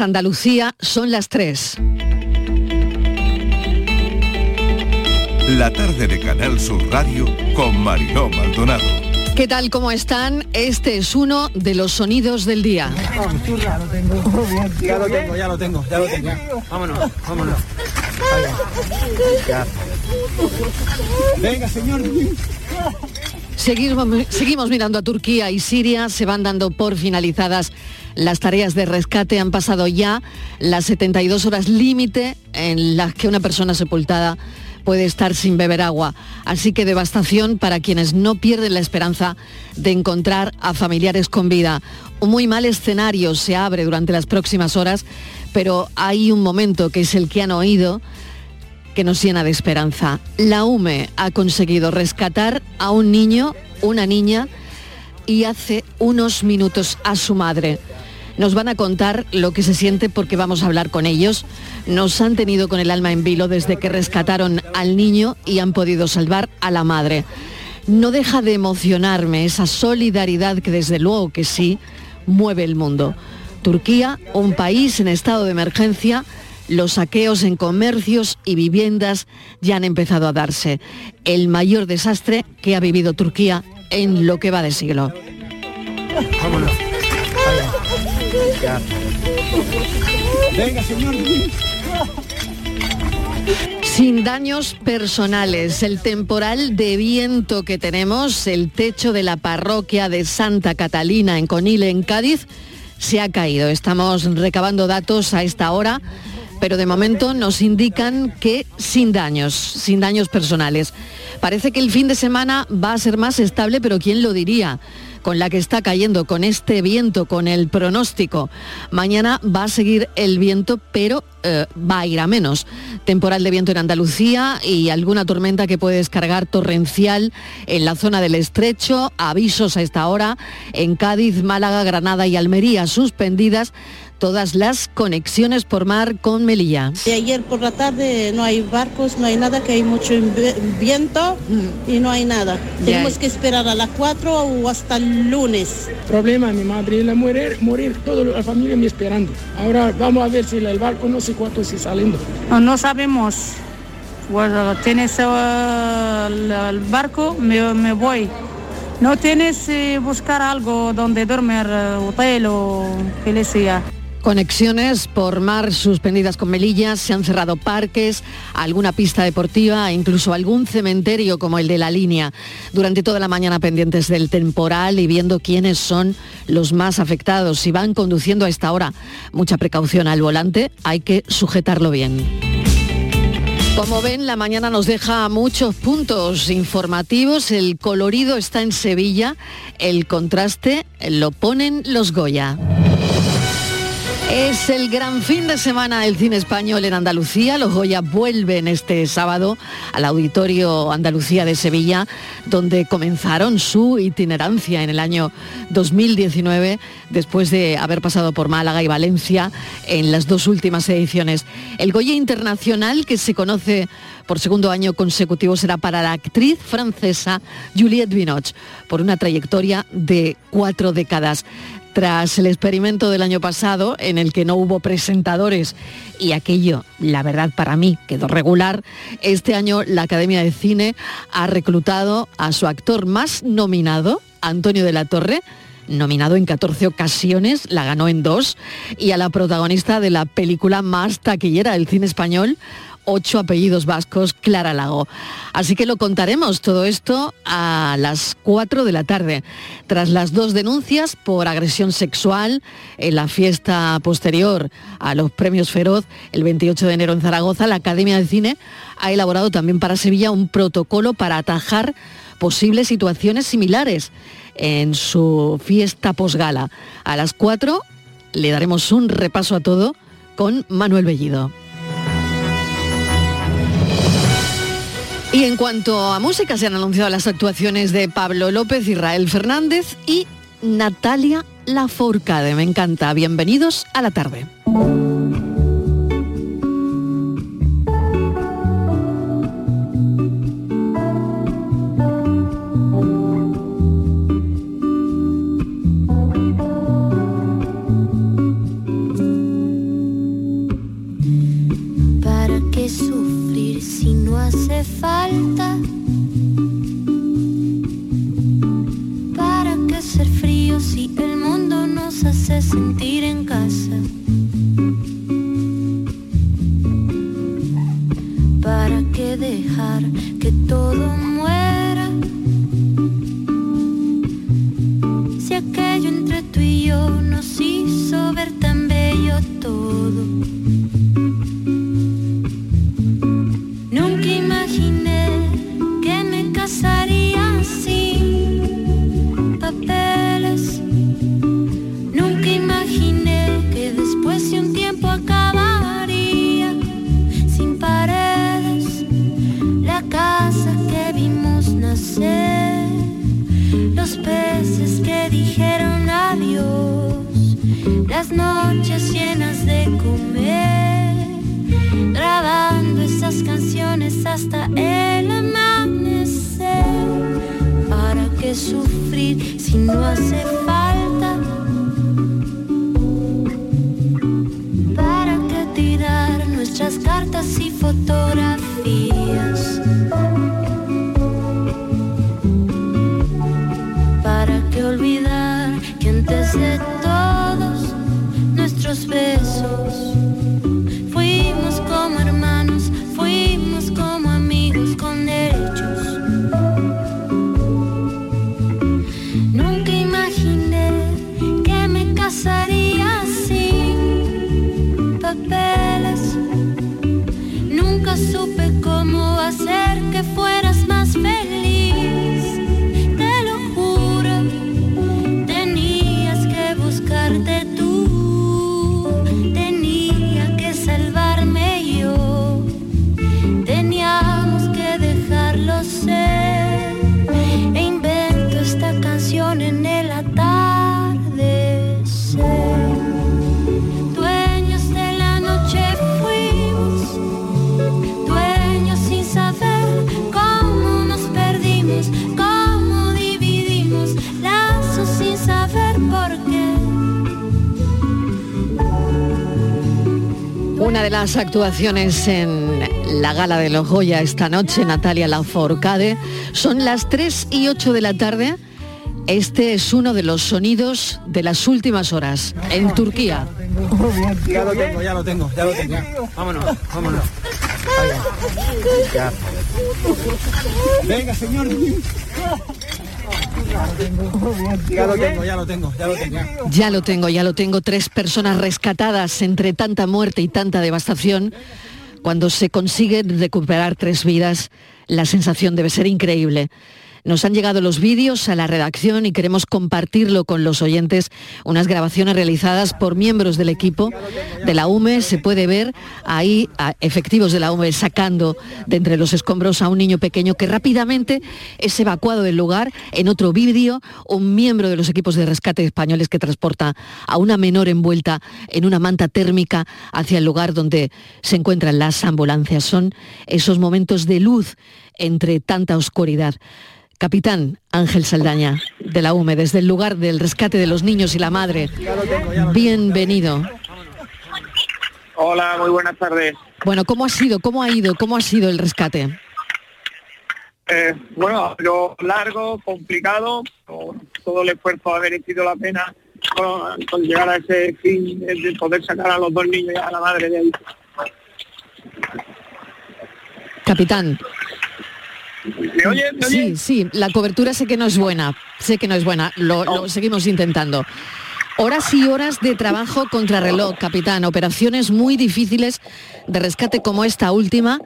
Andalucía son las 3. La tarde de Canal Sur Radio con Mariló Maldonado. ¿Qué tal? ¿Cómo están? Este es uno de los sonidos del día. Ya lo tengo, ya lo tengo, ya lo tengo. Vámonos, vámonos. Venga, señor. Seguimos, seguimos mirando a Turquía y Siria, se van dando por finalizadas las tareas de rescate, han pasado ya las 72 horas límite en las que una persona sepultada puede estar sin beber agua. Así que devastación para quienes no pierden la esperanza de encontrar a familiares con vida. Un muy mal escenario se abre durante las próximas horas, pero hay un momento que es el que han oído que nos llena de esperanza. La UME ha conseguido rescatar a un niño, una niña, y hace unos minutos a su madre. Nos van a contar lo que se siente porque vamos a hablar con ellos. Nos han tenido con el alma en vilo desde que rescataron al niño y han podido salvar a la madre. No deja de emocionarme esa solidaridad que desde luego que sí mueve el mundo. Turquía, un país en estado de emergencia, los saqueos en comercios y viviendas ya han empezado a darse. El mayor desastre que ha vivido Turquía en lo que va de siglo. Sin daños personales, el temporal de viento que tenemos, el techo de la parroquia de Santa Catalina en Conile, en Cádiz, se ha caído. Estamos recabando datos a esta hora, pero de momento nos indican que sin daños, sin daños personales. Parece que el fin de semana va a ser más estable, pero ¿quién lo diría? con la que está cayendo, con este viento, con el pronóstico. Mañana va a seguir el viento, pero eh, va a ir a menos. Temporal de viento en Andalucía y alguna tormenta que puede descargar torrencial en la zona del estrecho. Avisos a esta hora en Cádiz, Málaga, Granada y Almería suspendidas todas las conexiones por mar con Melilla. Y ayer por la tarde no hay barcos, no hay nada, que hay mucho viento y no hay nada. Tenemos que esperar a las 4 o hasta el lunes. Problema, mi madre la muere, morir toda la familia me esperando. Ahora vamos a ver si el barco no sé cuánto está saliendo. No, no sabemos. Bueno, tienes uh, el, el barco, me, me voy. No tienes eh, buscar algo donde dormir, uh, hotel o que le sea. Conexiones por mar suspendidas con Melilla, se han cerrado parques, alguna pista deportiva e incluso algún cementerio como el de la línea. Durante toda la mañana pendientes del temporal y viendo quiénes son los más afectados. Si van conduciendo a esta hora, mucha precaución al volante, hay que sujetarlo bien. Como ven, la mañana nos deja muchos puntos informativos. El colorido está en Sevilla, el contraste lo ponen los Goya. Es el gran fin de semana del cine español en Andalucía. Los Goya vuelven este sábado al Auditorio Andalucía de Sevilla, donde comenzaron su itinerancia en el año 2019, después de haber pasado por Málaga y Valencia en las dos últimas ediciones. El Goya Internacional, que se conoce por segundo año consecutivo, será para la actriz francesa Juliette Binoche, por una trayectoria de cuatro décadas tras el experimento del año pasado en el que no hubo presentadores y aquello, la verdad para mí, quedó regular, este año la Academia de Cine ha reclutado a su actor más nominado, Antonio de la Torre, nominado en 14 ocasiones, la ganó en dos, y a la protagonista de la película más taquillera del cine español, ocho apellidos vascos, Clara Lago. Así que lo contaremos todo esto a las 4 de la tarde. Tras las dos denuncias por agresión sexual en la fiesta posterior a los premios Feroz el 28 de enero en Zaragoza, la Academia de Cine ha elaborado también para Sevilla un protocolo para atajar posibles situaciones similares en su fiesta posgala. A las 4 le daremos un repaso a todo con Manuel Bellido. Y en cuanto a música, se han anunciado las actuaciones de Pablo López, Israel Fernández y Natalia Lafourcade. Me encanta. Bienvenidos a la tarde. Falta. ¿Para qué ser frío si el mundo nos hace sentir en casa? ¿Para qué dejar que todo Una de las actuaciones en la gala de los Goya esta noche, Natalia Lafourcade, son las 3 y 8 de la tarde. Este es uno de los sonidos de las últimas horas en Turquía. Ya lo tengo, ya lo tengo, ya lo tengo. Vámonos, vámonos. Venga, señor. Ya lo tengo, ya lo tengo, ya lo tengo. Ya lo tengo, ya lo tengo. Tres personas rescatadas entre tanta muerte y tanta devastación. Cuando se consigue recuperar tres vidas, la sensación debe ser increíble. Nos han llegado los vídeos a la redacción y queremos compartirlo con los oyentes. Unas grabaciones realizadas por miembros del equipo de la UME. Se puede ver ahí a efectivos de la UME sacando de entre los escombros a un niño pequeño que rápidamente es evacuado del lugar. En otro vídeo, un miembro de los equipos de rescate españoles que transporta a una menor envuelta en una manta térmica hacia el lugar donde se encuentran las ambulancias. Son esos momentos de luz entre tanta oscuridad. Capitán Ángel Saldaña, de la UME, desde el lugar del rescate de los niños y la madre. Bienvenido. Hola, muy buenas tardes. Bueno, ¿cómo ha sido? ¿Cómo ha ido? ¿Cómo ha sido el rescate? Eh, bueno, lo largo, complicado, todo el esfuerzo ha merecido la pena con, con llegar a ese fin de poder sacar a los dos niños y a la madre de ahí. Capitán. ¿Me oye? ¿Me Sí, sí, la cobertura sé que no es buena, sé que no es buena, lo, lo seguimos intentando. Horas y horas de trabajo contra reloj, capitán, operaciones muy difíciles de rescate como esta última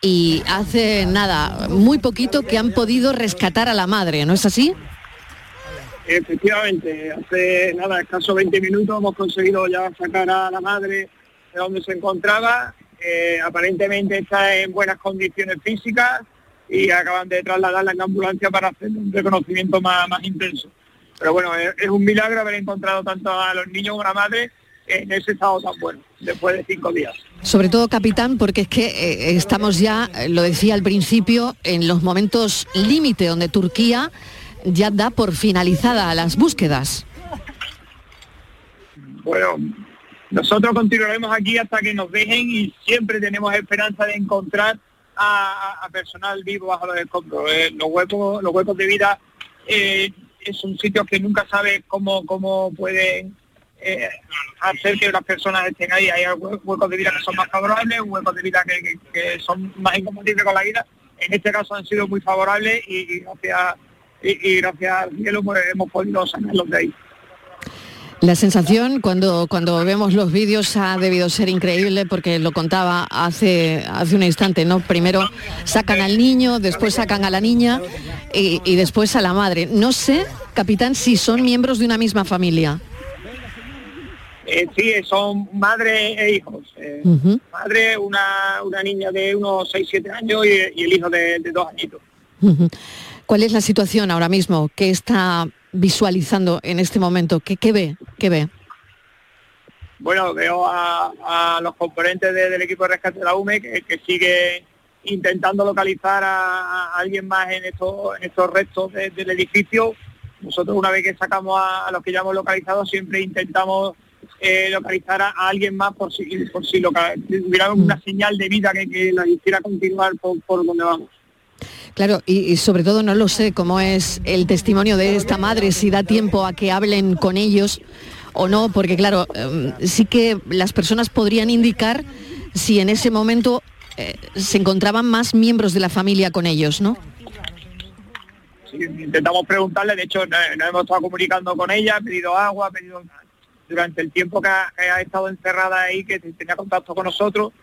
y hace nada, muy poquito que han podido rescatar a la madre, ¿no es así? Efectivamente, hace nada, escaso 20 minutos hemos conseguido ya sacar a la madre de donde se encontraba. Eh, aparentemente está en buenas condiciones físicas y acaban de trasladarla en ambulancia para hacer un reconocimiento más, más intenso. Pero bueno, es, es un milagro haber encontrado tanto a los niños como a la madre en ese estado tan bueno, después de cinco días. Sobre todo, capitán, porque es que eh, estamos ya, lo decía al principio, en los momentos límite donde Turquía ya da por finalizada las búsquedas. Bueno, nosotros continuaremos aquí hasta que nos dejen y siempre tenemos esperanza de encontrar a, personal vivo bajo los escombros. Eh, los huecos, los huecos de vida eh, son sitios que nunca sabe cómo, cómo pueden eh, hacer que las personas estén ahí. Hay huecos de vida que son más favorables, huecos de vida que, son más incompatibles con la vida. En este caso han sido muy favorables y, gracias y, gracias al cielo pues, hemos podido sacarlos de ahí. La sensación cuando, cuando vemos los vídeos ha debido ser increíble porque lo contaba hace, hace un instante, ¿no? Primero sacan al niño, después sacan a la niña y, después a la madre. No sé, capitán, si son miembros de una misma familia. Eh, sí, son madre e hijos. Eh, madre, una, una, niña de unos 6-7 años y, el hijo de, dos añitos. ¿Cuál es la situación ahora mismo? ¿Qué está visualizando en este momento? ¿Qué, qué ve? ¿Qué ve? Bueno, veo a, los componentes del equipo de rescate de la UME que, sigue intentando localizar a, alguien más en estos, en estos restos del edificio. Nosotros una vez que sacamos a, los que ya hemos localizado siempre intentamos eh, localizar a, alguien más por si, por si hubiera una mm. señal de vida que, que la hiciera continuar por, por donde vamos. Claro, y, sobre todo no lo sé cómo es el testimonio de esta madre, si da tiempo a que hablen con ellos o no, porque claro, em, sí que las personas podrían indicar si en ese momento eh, se encontraban más miembros de la familia con ellos, ¿no? Sí, intentamos preguntarle, de hecho nos, hemos estado comunicando con ella, ha pedido agua, ha pedido durante el tiempo que ha estado encerrada ahí, que tenía contacto con nosotros,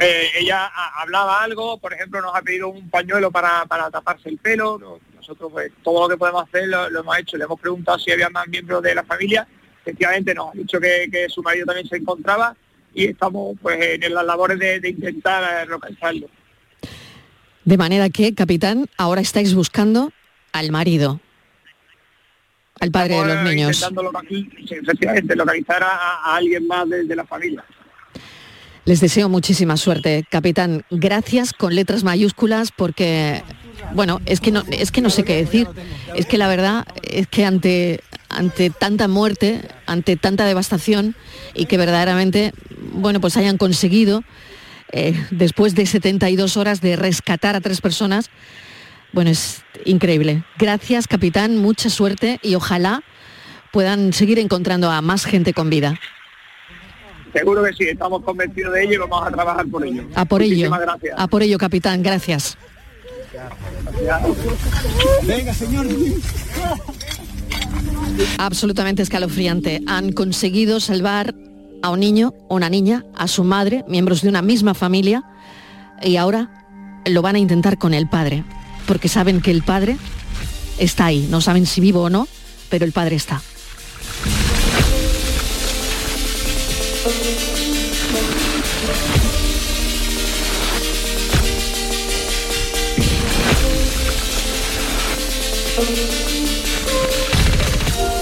eh, ella hablaba algo, por ejemplo, nos ha pedido un pañuelo para, taparse el pelo, nosotros pues, todo lo que podemos hacer lo, hemos hecho, le hemos preguntado si había más miembros de la familia, efectivamente nos ha dicho que, su marido también se encontraba y estamos pues en las labores de, intentar localizarlo. De manera que, capitán, ahora estáis buscando al marido, al padre de los niños. Intentando efectivamente, localizar a, alguien más de la familia. Les deseo muchísima suerte, capitán. Gracias con letras mayúsculas porque, bueno, es que no, es que no sé qué decir. Es que la verdad es que ante, ante tanta muerte, ante tanta devastación y que verdaderamente, bueno, pues hayan conseguido, eh, después de 72 horas de rescatar a tres personas, bueno, es increíble. Gracias, capitán, mucha suerte y ojalá puedan seguir encontrando a más gente con vida. Seguro que sí, estamos convencidos de ello y vamos a trabajar por ello. A por ello. A por ello, capitán. Gracias. Venga, señor. Absolutamente escalofriante. Han conseguido salvar a un niño o una niña, a su madre, miembros de una misma familia, y ahora lo van a intentar con el padre, porque saben que el padre está ahí. No saben si vivo o no, pero el padre está.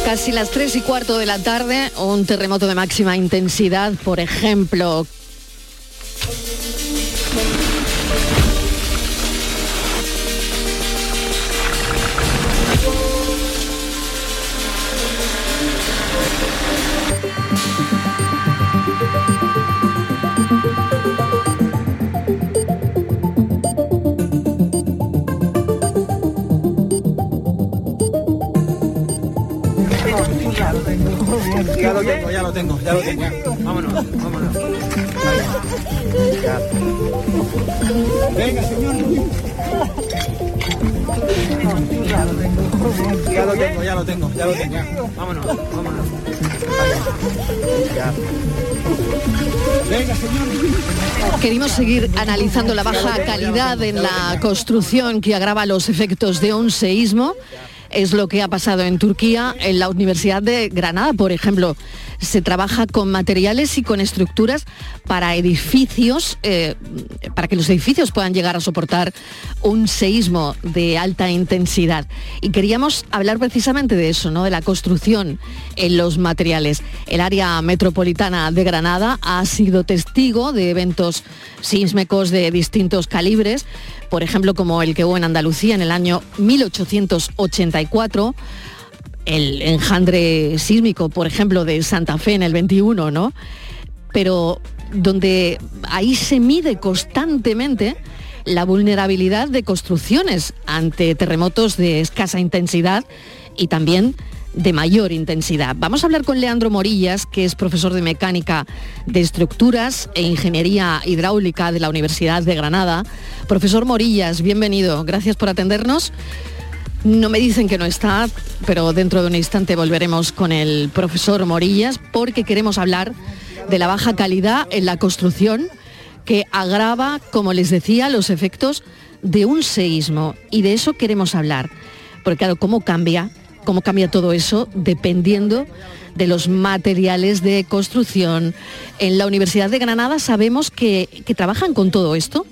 Casi las tres y cuarto de la tarde, un terremoto de máxima intensidad, por ejemplo, ya lo tengo. Vámonos, vámonos. Venga, señor. Ya lo tengo, ya lo tengo, ya lo tengo. Vámonos, vámonos. Venga, señor. Queremos seguir analizando la baja calidad en la construcción que agrava los efectos de un seísmo es lo que ha pasado en Turquía, en la Universidad de Granada, por ejemplo. Se trabaja con materiales y con estructuras para edificios, eh, para que los edificios puedan llegar a soportar un seísmo de alta intensidad. Y queríamos hablar precisamente de eso, ¿no? de la construcción en los materiales. El área metropolitana de Granada ha sido testigo de eventos sísmicos de distintos calibres, por ejemplo, como el que hubo en Andalucía en el año 1884, el enjandre sísmico, por ejemplo, de Santa Fe en el 21, ¿no? Pero donde ahí se mide constantemente la vulnerabilidad de construcciones ante terremotos de escasa intensidad y también de mayor intensidad. Vamos a hablar con Leandro Morillas, que es profesor de mecánica de estructuras e ingeniería hidráulica de la Universidad de Granada. Profesor Morillas, bienvenido. Gracias por atendernos. No me dicen que no está, pero dentro de un instante volveremos con el profesor Morillas porque queremos hablar de la baja calidad en la construcción que agrava, como les decía, los efectos de un seísmo. Y de eso queremos hablar. Porque claro, ¿cómo cambia cómo cambia todo eso dependiendo de los materiales de construcción. En la Universidad de Granada sabemos que, trabajan con todo esto,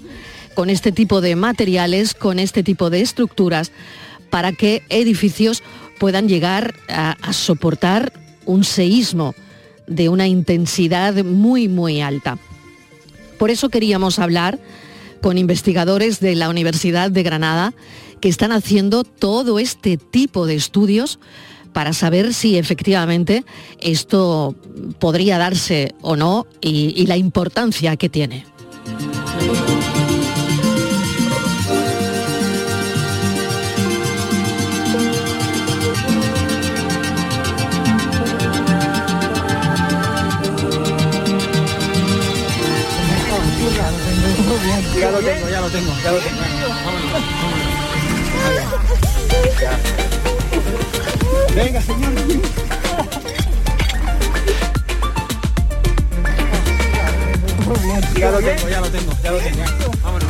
con este tipo de materiales, con este tipo de estructuras, para que edificios puedan llegar a, soportar un seísmo de una intensidad muy, muy alta. Por eso queríamos hablar con investigadores de la Universidad de Granada que están haciendo todo este tipo de estudios para saber si efectivamente esto podría darse o no y, la importancia que tiene. Ya lo tengo, ya lo tengo, ya lo tengo. Venga, señor. Ya lo tengo, ya lo tengo, ya lo tengo. Vámonos,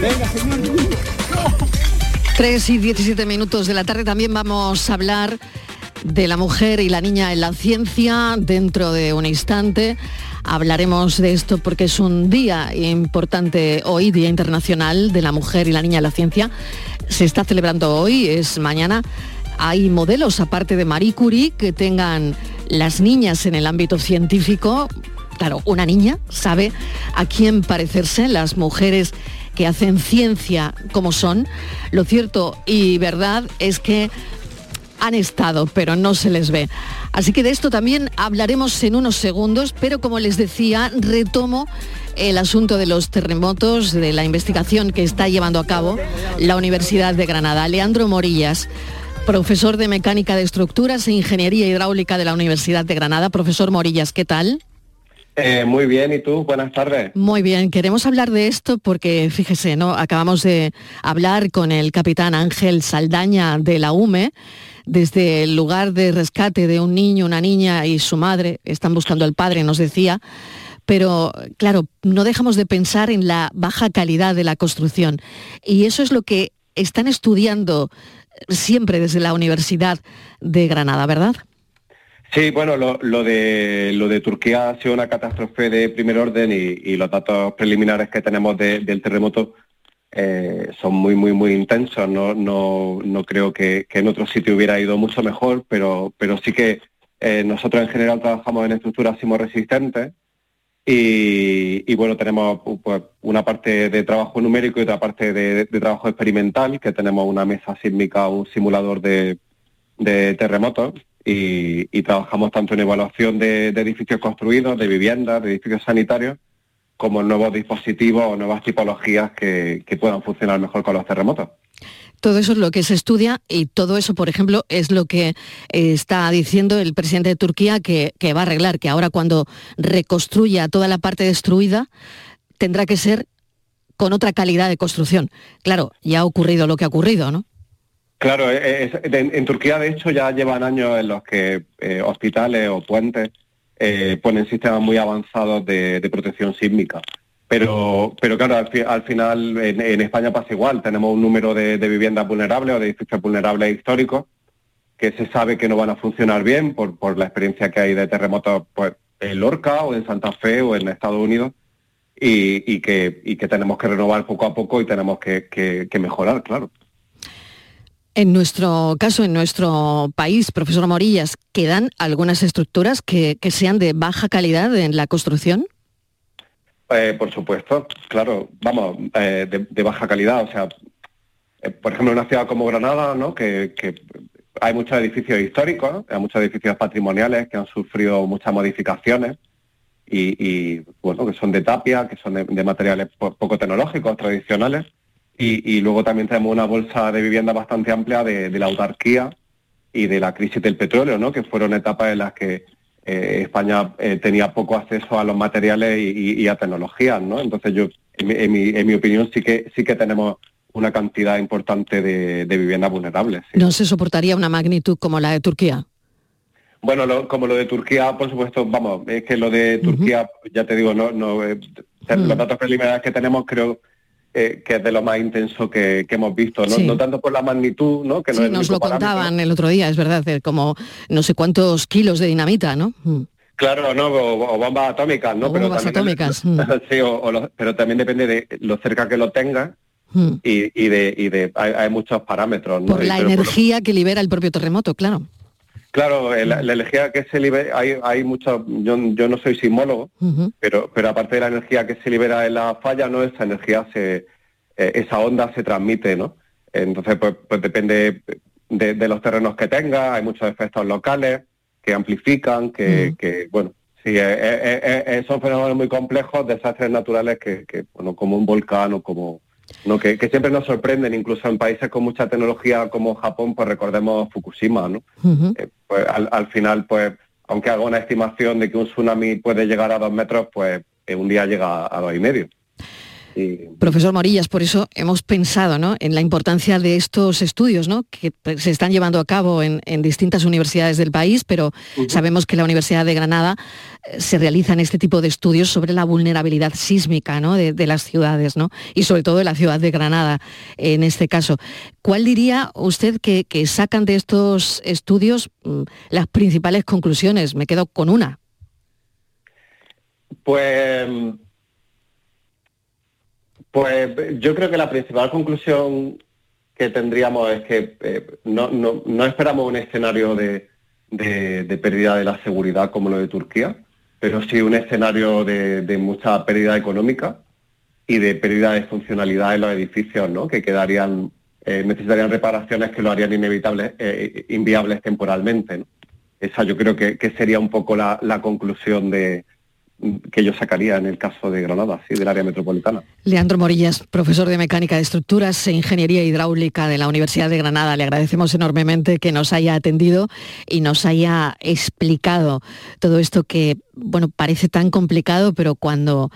Venga, señor. 3 y 17 minutos de la tarde también vamos a hablar de la mujer y la niña en la ciencia dentro de un instante. Hablaremos de esto porque es un día importante hoy, Día Internacional de la Mujer y la Niña en la Ciencia. Se está celebrando hoy, es mañana. Hay modelos, aparte de Marie Curie, que tengan las niñas en el ámbito científico. Claro, una niña sabe a quién parecerse, las mujeres que hacen ciencia como son. Lo cierto y verdad es que han estado, pero no se les ve. Así que de esto también hablaremos en unos segundos, pero como les decía, retomo el asunto de los terremotos, de la investigación que está llevando a cabo la Universidad de Granada. Leandro Morillas, profesor de Mecánica de Estructuras e Ingeniería Hidráulica de la Universidad de Granada. Profesor Morillas, ¿qué tal? Eh, muy bien, ¿y tú? Buenas tardes. Muy bien, queremos hablar de esto porque, fíjese, ¿no? Acabamos de hablar con el capitán Ángel Saldaña de la UME desde el lugar de rescate de un niño, una niña y su madre, están buscando al padre, nos decía, pero claro, no dejamos de pensar en la baja calidad de la construcción. Y eso es lo que están estudiando siempre desde la Universidad de Granada, ¿verdad? Sí, bueno, lo, de, Turquía ha sido una catástrofe de primer orden y, los datos preliminares que tenemos del terremoto eh, son muy, muy, muy intensos. No, no, no creo que, en otro sitio hubiera ido mucho mejor, pero, pero sí que eh, nosotros en general trabajamos en estructuras sismoresistentes y, y bueno, tenemos pues, una parte de trabajo numérico y otra parte de, trabajo experimental, que tenemos una mesa sísmica, un simulador de, terremotos y, trabajamos tanto en evaluación de, de edificios construidos, de viviendas, de edificios sanitarios, como nuevos dispositivos o nuevas tipologías que, puedan funcionar mejor con los terremotos. Todo eso es lo que se estudia y todo eso, por ejemplo, es lo que eh, está diciendo el presidente de Turquía que, va a arreglar, que ahora cuando reconstruya toda la parte destruida tendrá que ser con otra calidad de construcción. Claro, ya ha ocurrido lo que ha ocurrido, ¿no? Claro, en, Turquía de hecho ya llevan años en los que eh, hospitales o puentes eh, ponen sistemas muy avanzados de, protección sísmica. Pero, pero claro, al, final en, España pasa igual. Tenemos un número de, viviendas vulnerables o de edificios vulnerables históricos que se sabe que no van a funcionar bien por, la experiencia que hay de terremotos pues, en Lorca o en Santa Fe o en Estados Unidos y, que, que tenemos que renovar poco a poco y tenemos que mejorar, claro. En nuestro caso, en nuestro país, profesor Morillas, ¿quedan algunas estructuras que, sean de baja calidad en la construcción? Eh, por supuesto, claro, vamos, eh, de, baja calidad. O sea, eh, por ejemplo, en una ciudad como Granada, ¿no? que, hay muchos edificios históricos, hay muchos edificios patrimoniales que han sufrido muchas modificaciones y, bueno, que son de tapia, que son de, materiales poco tecnológicos, tradicionales. Y, luego también tenemos una bolsa de vivienda bastante amplia de, la autarquía y de la crisis del petróleo, ¿no? que fueron etapas en las que eh, España eh, tenía poco acceso a los materiales y, a tecnologías. ¿no? Entonces yo, en mi, opinión, sí que, sí que tenemos una cantidad importante de, viviendas vulnerables. ¿No se soportaría una magnitud como la de Turquía? Bueno, como lo de Turquía, por supuesto, vamos, es que lo de Turquía, ya te digo, no, no eh, los datos preliminares que tenemos creo eh, que es de lo más intenso que, hemos visto, ¿no? tanto por la magnitud, ¿no? Que sí, nos lo contaban el otro día, es verdad, como no sé cuántos kilos de dinamita, ¿no? Mm. Claro, no, o, bombas atómicas, ¿no? pero bombas atómicas. Mm. sí, pero también depende de lo cerca que lo tengas mm. y, de, y de hay, muchos parámetros. Por la energía que libera el propio terremoto, claro. Claro, la, energía que se libera, hay, hay mucho, yo, no soy sismólogo, pero, pero aparte de la energía que se libera en la falla, ¿no? Esa energía se, eh, esa onda se transmite, ¿no? Entonces, pues, pues depende de, los terrenos que tenga, hay muchos efectos locales que amplifican, que, que bueno, sí, eh, eh, son fenómenos muy complejos, desastres naturales que, que, bueno, como un volcán o como, ¿no? Que, siempre nos sorprenden, incluso en países con mucha tecnología como Japón, pues recordemos Fukushima, ¿no? Eh, pues al, final, pues, aunque haga una estimación de que un tsunami puede llegar a dos metros, pues eh, un día llega a dos y medio. Profesor Morillas, por eso hemos pensado en la importancia de estos estudios que se están llevando a cabo en, distintas universidades del país, pero sabemos que la Universidad de Granada se realizan este tipo de estudios sobre la vulnerabilidad sísmica de, las ciudades y sobre todo de la ciudad de Granada en este caso. ¿Cuál diría usted que, sacan de estos estudios mm, las principales conclusiones? Me quedo con una. Pues pues yo creo que la principal conclusión que tendríamos es que eh, no, esperamos un escenario de, pérdida de la seguridad como lo de Turquía, pero sí un escenario de, mucha pérdida económica y de pérdida de funcionalidad en los edificios, ¿no? que quedarían, eh, necesitarían reparaciones que lo harían inevitables, eh, inviables temporalmente. Esa yo creo que, sería un poco la conclusión de, que yo sacaría en el caso de Granada, sí, del área metropolitana. Leandro Morillas, profesor de Mecánica de Estructuras e Ingeniería Hidráulica de la Universidad de Granada, le agradecemos enormemente que nos haya atendido y nos haya explicado todo esto que, bueno, parece tan complicado, pero cuando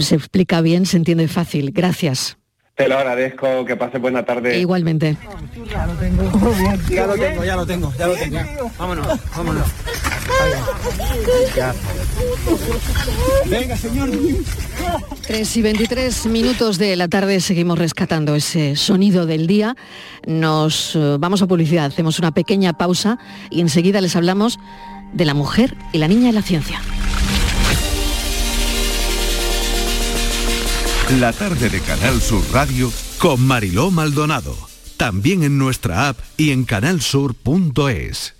se explica bien se entiende fácil. Gracias. Te lo agradezco, que pase buena tarde. igualmente. Ya lo tengo, ya lo tengo, ya lo tengo, ya lo tengo. Vámonos, vámonos. Venga, señor. 3 y 23 minutos de la tarde seguimos rescatando ese sonido del día. Nos eh, vamos a publicidad, hacemos una pequeña pausa y enseguida les hablamos de la mujer y la niña en la ciencia. La tarde de Canal Sur Radio con Mariló Maldonado. También en nuestra app y en canalsur.es.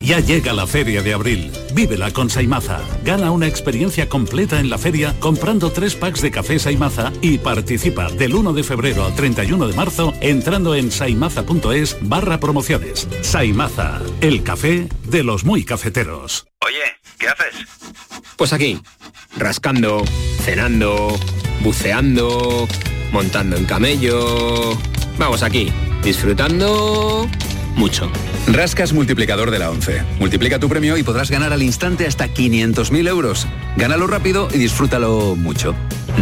Ya llega la feria de abril. Vívela con Saimaza. Gana una experiencia completa en la feria comprando tres packs de café Saimaza y participa del 1 de febrero al 31 de marzo entrando en saimaza.es barra promociones. Saimaza, el café de los muy cafeteros. Oye, ¿qué haces? Pues aquí, rascando, cenando, buceando, montando en camello. Vamos aquí, disfrutando mucho. Rascas multiplicador de la 11. Multiplica tu premio y podrás ganar al instante hasta 500.000 euros. Gánalo rápido y disfrútalo mucho.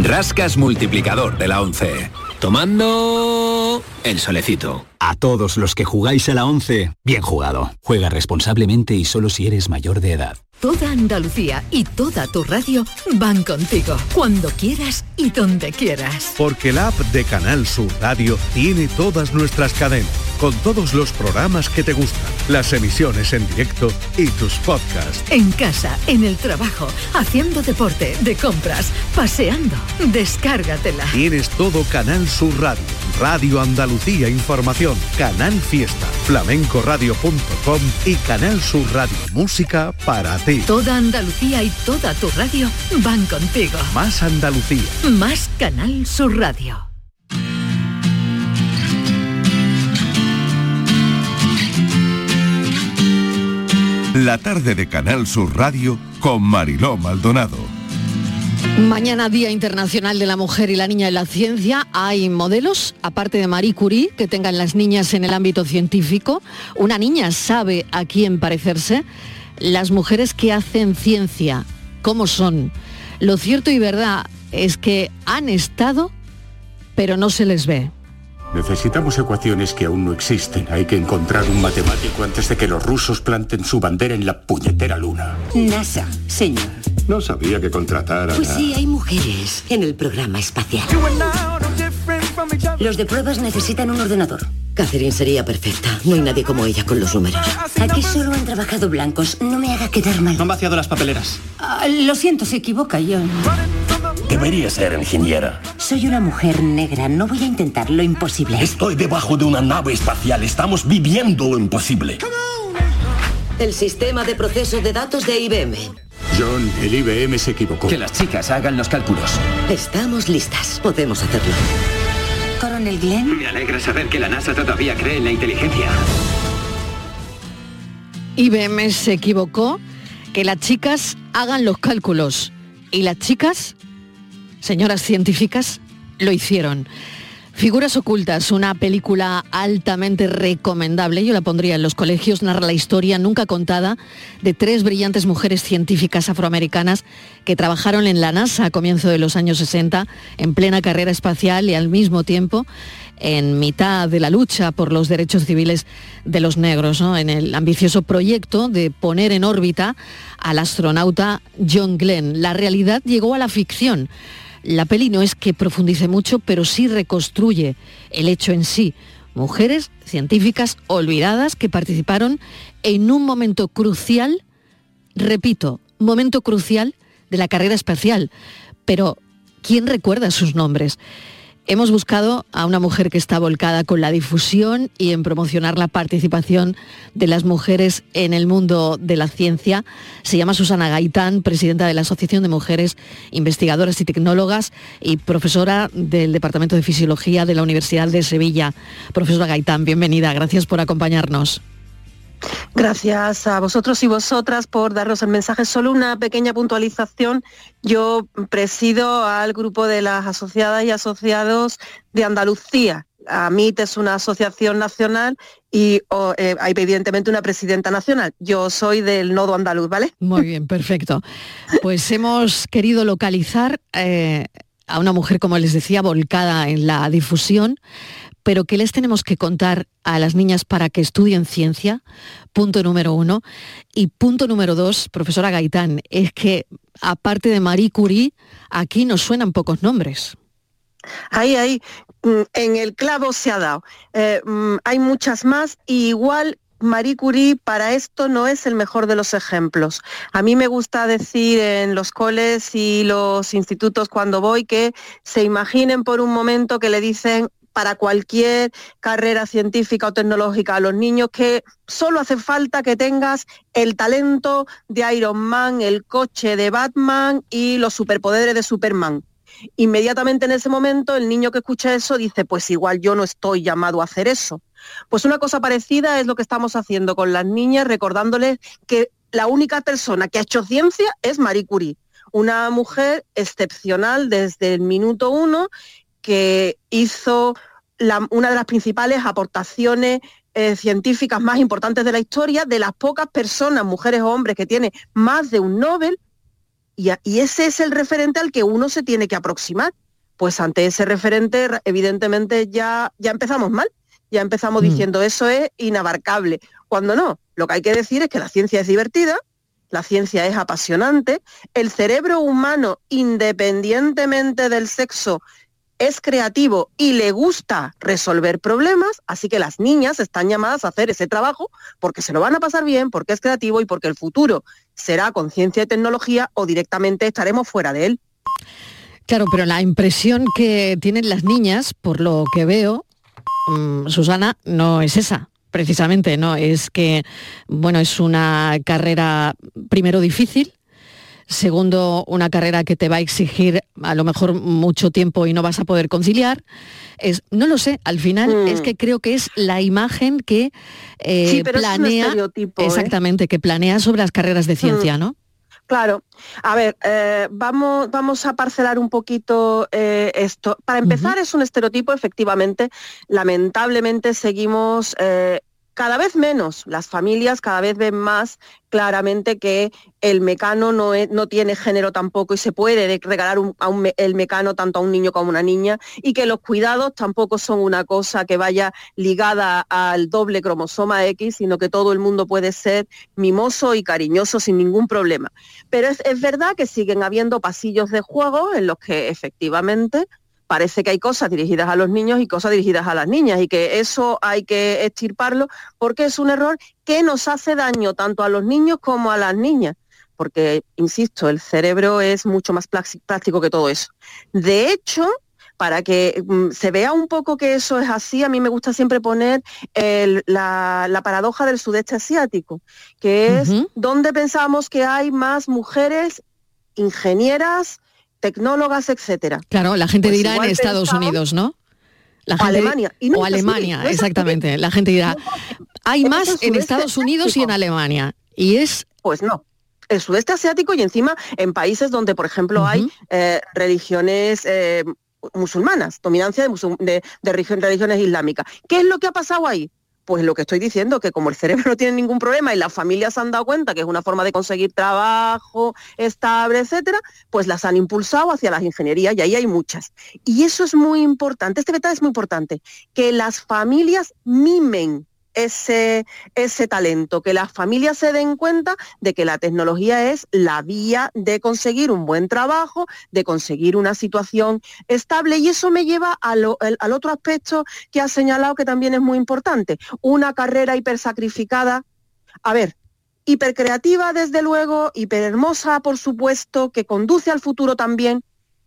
Rascas multiplicador de la 11. Tomando el solecito. A todos los que jugáis a la 11, bien jugado. Juega responsablemente y solo si eres mayor de edad. Toda Andalucía y toda tu radio van contigo, cuando quieras y donde quieras. Porque la app de Canal Sur Radio tiene todas nuestras cadenas, con todos los programas que te gustan, las emisiones en directo y tus podcasts. En casa, en el trabajo, haciendo deporte, de compras, paseando. Descárgatela. Tienes todo Canal Sur Radio, Radio Andalucía Información, Canal Fiesta, flamencoradio.com y Canal Sur Radio Música para ti. Toda Andalucía y toda tu radio van contigo. Más Andalucía. Más Canal Sur Radio. La tarde de Canal Sur Radio con Mariló Maldonado. Mañana Día Internacional de la Mujer y la Niña en la Ciencia. Hay modelos, aparte de Marie Curie, que tengan las niñas en el ámbito científico. Una niña sabe a quién parecerse. Las mujeres que hacen ciencia, ¿cómo son? Lo cierto y verdad es que han estado, pero no se les ve. Necesitamos ecuaciones que aún no existen. Hay que encontrar un matemático antes de que los rusos planten su bandera en la puñetera luna. NASA, señor. No sabía que contratar a... Pues sí, hay mujeres en el programa espacial. Los de pruebas necesitan un ordenador. Catherine sería perfecta. No hay nadie como ella con los números. Aquí solo han trabajado blancos. No me haga quedar mal. Han vaciado las papeleras. Ah, lo siento, se equivoca, John. Debería ser ingeniera. Soy una mujer negra. No voy a intentar lo imposible. Estoy debajo de una nave espacial. Estamos viviendo lo imposible. El sistema de procesos de datos de IBM. John, el IBM se equivocó. Que las chicas hagan los cálculos. Estamos listas. Podemos hacerlo. Coronel Glenn. Me alegra saber que la NASA todavía cree en la inteligencia. IBM se equivocó, que las chicas hagan los cálculos. Y las chicas, señoras científicas, lo hicieron. Figuras ocultas, una película altamente recomendable, yo la pondría en los colegios, narra la historia nunca contada de tres brillantes mujeres científicas afroamericanas que trabajaron en la NASA a comienzo de los años 60, en plena carrera espacial y al mismo tiempo en mitad de la lucha por los derechos civiles de los negros, en el ambicioso proyecto de poner en órbita al astronauta John Glenn. La realidad llegó a la ficción. La peli no es que profundice mucho, pero sí reconstruye el hecho en sí. Mujeres científicas olvidadas que participaron en un momento crucial, repito, momento crucial de la carrera espacial. Pero, ¿quién recuerda sus nombres? Hemos buscado a una mujer que está volcada con la difusión y en promocionar la participación de las mujeres en el mundo de la ciencia. Se llama Susana Gaitán, presidenta de la Asociación de Mujeres Investigadoras y Tecnólogas y profesora del Departamento de Fisiología de la Universidad de Sevilla. Profesora Gaitán, bienvenida. Gracias por acompañarnos. Gracias a vosotros y vosotras por darnos el mensaje. Solo una pequeña puntualización. Yo presido al grupo de las asociadas y asociados de Andalucía. AMIT es una asociación nacional y eh, hay evidentemente una presidenta nacional. Yo soy del nodo andaluz, ¿vale? Muy bien, perfecto. Pues hemos querido localizar eh, a una mujer, como les decía, volcada en la difusión, pero ¿qué les tenemos que contar a las niñas para que estudien ciencia? Punto número uno. Y punto número dos, profesora Gaitán, es que aparte de Marie Curie, aquí nos suenan pocos nombres. Ahí, ahí, mm, en el clavo se ha dado. Eh, mm, hay muchas más y igual Marie Curie para esto no es el mejor de los ejemplos. A mí me gusta decir en los coles y los institutos cuando voy que se imaginen por un momento que le dicen para cualquier carrera científica o tecnológica a los niños que solo hace falta que tengas el talento de Iron Man, el coche de Batman y los superpoderes de Superman. Inmediatamente en ese momento el niño que escucha eso dice, pues igual yo no estoy llamado a hacer eso. Pues una cosa parecida es lo que estamos haciendo con las niñas, recordándoles que la única persona que ha hecho ciencia es Marie Curie, una mujer excepcional desde el minuto uno que hizo una de las principales aportaciones eh, científicas más importantes de la historia, de las pocas personas, mujeres o hombres, que tiene más de un Nobel, y, y ese es el referente al que uno se tiene que aproximar. Pues ante ese referente, evidentemente, ya, ya empezamos mal, ya empezamos Mm. diciendo eso es inabarcable, cuando no, lo que hay que decir es que la ciencia es divertida, la ciencia es apasionante, el cerebro humano, independientemente del sexo, es creativo y le gusta resolver problemas, así que las niñas están llamadas a hacer ese trabajo porque se lo van a pasar bien, porque es creativo y porque el futuro será con ciencia y tecnología o directamente estaremos fuera de él. Claro, pero la impresión que tienen las niñas, por lo que veo, mm, Susana, no es esa precisamente, ¿no? Es que, bueno, es una carrera primero difícil, segundo, una carrera que te va a exigir a lo mejor mucho tiempo y no vas a poder conciliar. Es, no lo sé, al final Mm. es que creo que es la imagen que eh, Sí, pero es un planea, ¿eh? exactamente, que planea sobre las carreras de ciencia, Mm. ¿no? Claro. A ver, eh, vamos, vamos a parcelar un poquito eh, esto. Para empezar, es un estereotipo, efectivamente. Lamentablemente seguimos eh, cada vez menos. Las familias cada vez ven más claramente que el mecano no, es- no tiene género tampoco y se puede de- regalar a un el mecano tanto a un niño como a una niña y que los cuidados tampoco son una cosa que vaya ligada al doble cromosoma X, sino que todo el mundo puede ser mimoso y cariñoso sin ningún problema. Pero es, es verdad que siguen habiendo pasillos de juego en los que efectivamente parece que hay cosas dirigidas a los niños y cosas dirigidas a las niñas y que eso hay que extirparlo porque es un error que nos hace daño tanto a los niños como a las niñas. Porque, insisto, el cerebro es mucho más práctico que todo eso. De hecho, para que mm, se vea un poco que eso es así, a mí me gusta siempre poner el- la, la paradoja del sudeste asiático, que es donde pensamos que hay más mujeres ingenieras, tecnólogas, etcétera. Claro, la gente Pues dirá en Estados Unidos, ¿no? La O Alemania. Y no o Alemania, no es así. exactamente. La gente dirá, hay es más en Estados Unidos y en. Alemania. Y es... Pues no. El sudeste asiático y encima en países donde, por ejemplo, hay eh, religiones eh, musulmanas, dominancia de, de- de religiones islámicas. ¿Qué es lo que ha pasado ahí? Pues lo que estoy diciendo, que como el cerebro no tiene ningún problema y las familias se han dado cuenta que es una forma de conseguir trabajo estable, etcétera, pues las han impulsado hacia las ingenierías y ahí hay muchas. Y eso es muy importante, este detalle es muy importante, que las familias mimen ese, ese talento, que las familias se den cuenta de que la tecnología es la vía de conseguir un buen trabajo, de conseguir una situación estable y eso me lleva al, al otro aspecto que has señalado que también es muy importante, una carrera hipersacrificada. A ver, hipercreativa desde luego, hiperhermosa por supuesto, que conduce al futuro también,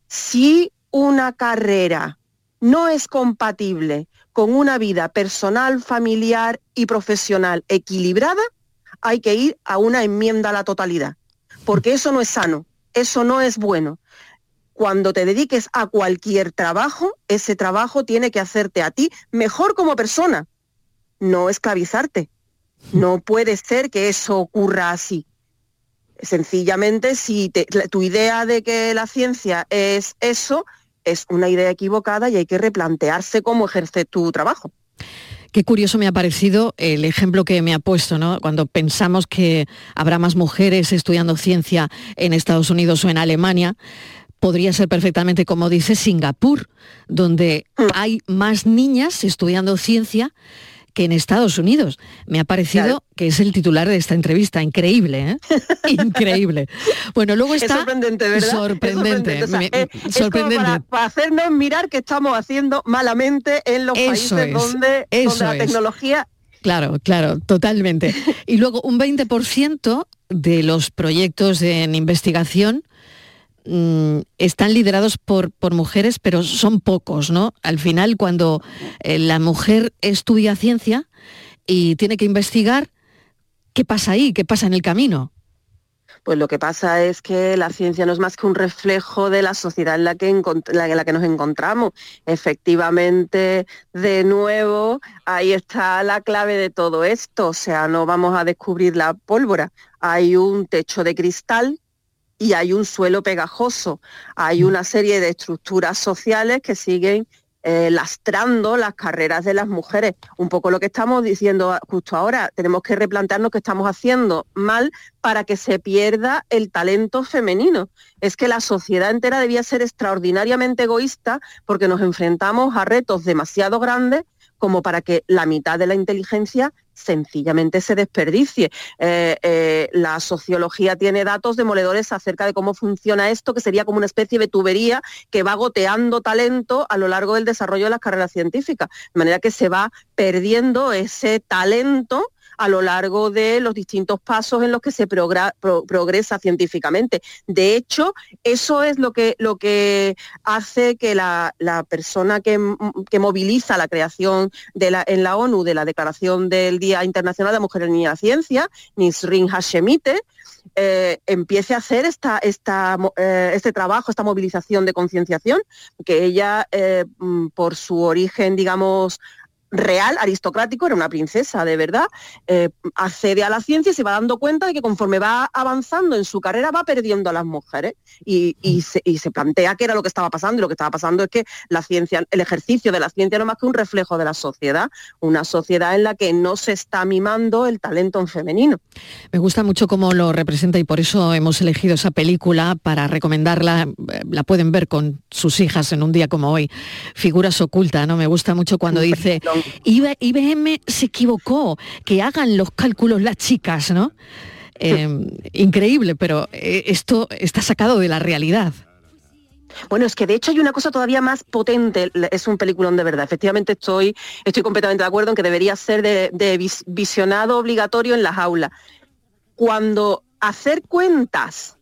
si una carrera no es compatible con una vida personal, familiar y profesional equilibrada, hay que ir a una enmienda a la totalidad, porque eso no es sano, eso no es bueno. Cuando te dediques a cualquier trabajo, ese trabajo tiene que hacerte a ti mejor como persona, no esclavizarte. No puede ser que eso ocurra así. Sencillamente, si tu idea de que la ciencia es eso, es una idea equivocada y hay que replantearse cómo ejerces tu trabajo. Qué curioso me ha parecido el ejemplo que me ha puesto, ¿no? Cuando pensamos que habrá más mujeres estudiando ciencia en Estados Unidos o en Alemania, podría ser perfectamente, como dice, Singapur, donde hay más niñas estudiando ciencia que en Estados Unidos. Me ha parecido que es el titular de esta entrevista. Increíble, ¿eh? Increíble. Bueno, luego Es está... sorprendente, ¿verdad? Es Sorprendente. O sea, me- es- es sorprendente. como para, para hacernos mirar qué estamos haciendo malamente en los Eso países es, donde, donde la tecnología Claro, claro, totalmente. Y luego un 20% de los proyectos en investigación mm, están liderados por, por mujeres, pero son pocos, ¿no? Al final, cuando eh, la mujer estudia ciencia y tiene que investigar, ¿qué pasa ahí? ¿Qué pasa en el camino? Pues lo que pasa es que la ciencia no es más que un reflejo de la sociedad en la que, en la que nos encontramos. Efectivamente, de nuevo, ahí está la clave de todo esto. O sea, no vamos a descubrir la pólvora. Hay un techo de cristal y hay un suelo pegajoso. Hay una serie de estructuras sociales que siguen eh, lastrando las carreras de las mujeres. Un poco lo que estamos diciendo justo ahora. Tenemos que replantearnos qué estamos haciendo mal para que se pierda el talento femenino. Es que la sociedad entera debía ser extraordinariamente egoísta porque nos enfrentamos a retos demasiado grandes como para que la mitad de la inteligencia sencillamente se desperdicie. Eh, eh, la sociología tiene datos demoledores acerca de cómo funciona esto, que sería como una especie de tubería que va goteando talento a lo largo del desarrollo de las carreras científicas, de manera que se va perdiendo ese talento a lo largo de los distintos pasos en los que se progresa científicamente. De hecho, eso es lo que, lo que hace que la, persona que, moviliza la creación de la, en la ONU de la Declaración del Día Internacional de la Mujer y la Ciencia, Nisrin Hashemite, eh, empiece a hacer esta, esta, eh, este trabajo, esta movilización de concienciación, que ella, eh, por su origen, digamos, real, aristocrático, era una princesa de verdad, eh, accede a la ciencia y se va dando cuenta de que conforme va avanzando en su carrera va perdiendo a las mujeres y, se, plantea qué era lo que estaba pasando y lo que estaba pasando es que la ciencia, el ejercicio de la ciencia no más que un reflejo de la sociedad, una sociedad en la que no se está mimando el talento en femenino. Me gusta mucho cómo lo representa y por eso hemos elegido esa película para recomendarla, eh, la pueden ver con sus hijas en un día como hoy, Figuras ocultas, ¿no? Me gusta mucho cuando dice IBM se equivocó, que hagan los cálculos las chicas, ¿no? Em, increíble, pero eh, esto está sacado de la realidad. Bueno, es que de hecho hay una cosa todavía más potente, es un peliculón de verdad. Efectivamente estoy, estoy completamente de acuerdo en que debería ser de visionado obligatorio en las aulas. Cuando hacer cuentas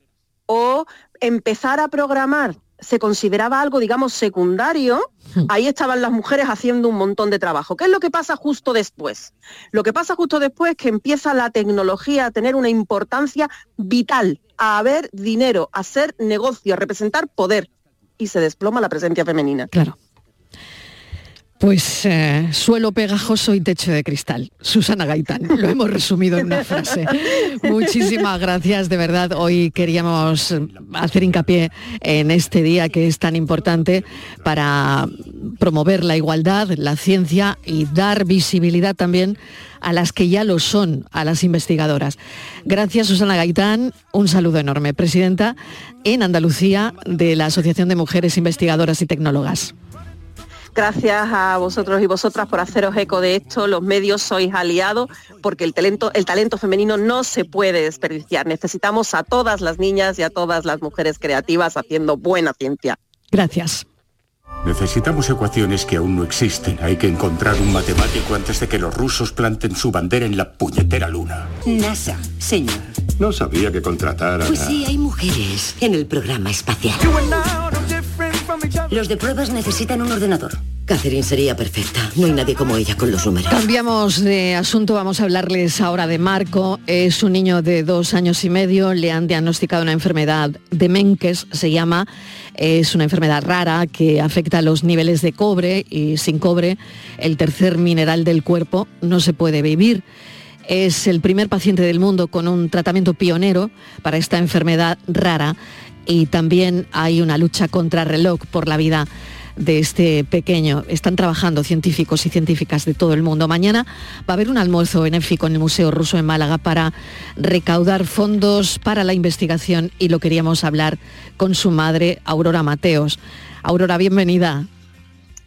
o empezar a programar se consideraba algo, digamos, secundario. ahí estaban las mujeres haciendo un montón de trabajo. ¿Qué es lo que pasa justo después? Lo que pasa justo después es que empieza la tecnología a tener una importancia vital, a haber dinero, a hacer negocio, a representar poder, y se desploma la presencia femenina. Claro. Pues eh, suelo pegajoso y techo de cristal. Susana Gaitán, lo hemos resumido en una frase. Muchísimas gracias, de verdad. Hoy queríamos hacer hincapié en este día que es tan importante para promover la igualdad, la ciencia y dar visibilidad también a las que ya lo son, a las investigadoras. Gracias, Susana Gaitán. Un saludo enorme, presidenta en Andalucía de la Asociación de Mujeres Investigadoras y Tecnólogas. Gracias a vosotros y vosotras por haceros eco de esto. Los medios sois aliados porque el talento, el talento femenino no se puede desperdiciar. Necesitamos a todas las niñas y a todas las mujeres creativas haciendo buena ciencia. Gracias. Necesitamos ecuaciones que aún no existen. Hay que encontrar un matemático antes de que los rusos planten su bandera en la puñetera luna. NASA, señor. No sabía que contratara. Pues sí, hay mujeres en el programa espacial. Los de pruebas necesitan un ordenador. Catherine sería perfecta. No hay nadie como ella con los números. Cambiamos de asunto. Vamos a hablarles ahora de Marco. Es un niño de dos años y medio. Le han diagnosticado una enfermedad de Menkes, se llama. Es una enfermedad rara que afecta a los niveles de cobre y sin cobre, el tercer mineral del cuerpo, no se puede vivir. Es el primer paciente del mundo con un tratamiento pionero para esta enfermedad rara y también hay una lucha contra reloj por la vida de este pequeño. Están trabajando científicos y científicas de todo el mundo. Mañana va a haber un almuerzo benéfico en el Museo Ruso en Málaga para recaudar fondos para la investigación y lo queríamos hablar con su madre, Aurora Mateos. Aurora, bienvenida.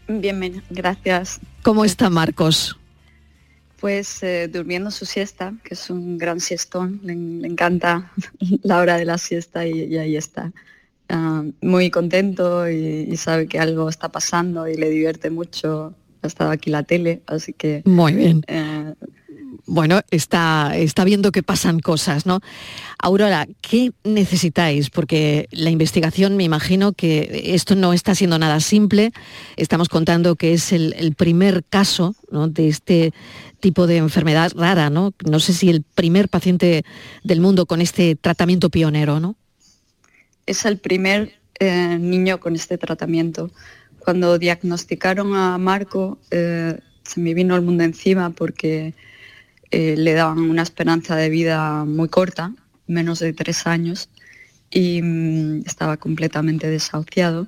Bienvenida, gracias. ¿Cómo está Marcos? Pues eh, durmiendo su siesta, que es un gran siestón, le, encanta la hora de la siesta y, ahí está. Ah, muy contento y, sabe que algo está pasando y le divierte mucho. Ha estado aquí la tele, así que... Muy bien. Eh, bueno, está, está viendo que pasan cosas, ¿no? Aurora, ¿qué necesitáis? Porque la investigación, me imagino que esto no está siendo nada simple. Estamos contando que es el, primer caso de este tipo de enfermedad rara, ¿no? No sé si el primer paciente del mundo con este tratamiento pionero, ¿no? Es el primer eh, niño con este tratamiento. Cuando diagnosticaron a Marco, eh, se me vino el mundo encima porque eh, le daban una esperanza de vida muy corta, menos de tres años, y mm, estaba completamente desahuciado.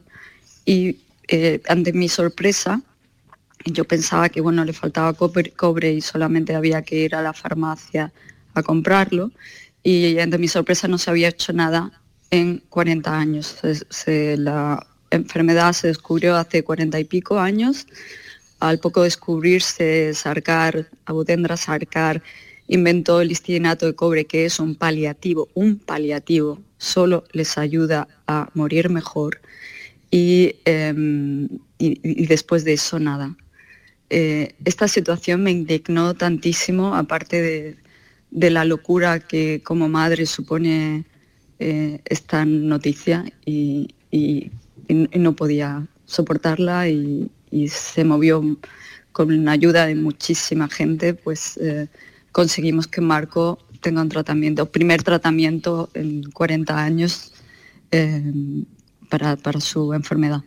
Y eh, ante mi sorpresa, yo pensaba que bueno, le faltaba cobre, y solamente había que ir a la farmacia a comprarlo. Y ante mi sorpresa no se había hecho nada en 40 años. la enfermedad se descubrió hace 40 y pico años al poco descubrirse Sarkar, Abutendra Sarkar, inventó el listiginato de cobre, que es un paliativo, un paliativo, solo les ayuda a morir mejor y, em, después de eso nada. eh, esta situación me indignó tantísimo, aparte de, la locura que como madre supone eh, esta noticia y, y- y no podía soportarla y, y se movió con la ayuda de muchísima gente, pues eh, conseguimos que Marco tenga un tratamiento, primer tratamiento en 40 años eh, para, para su enfermedad.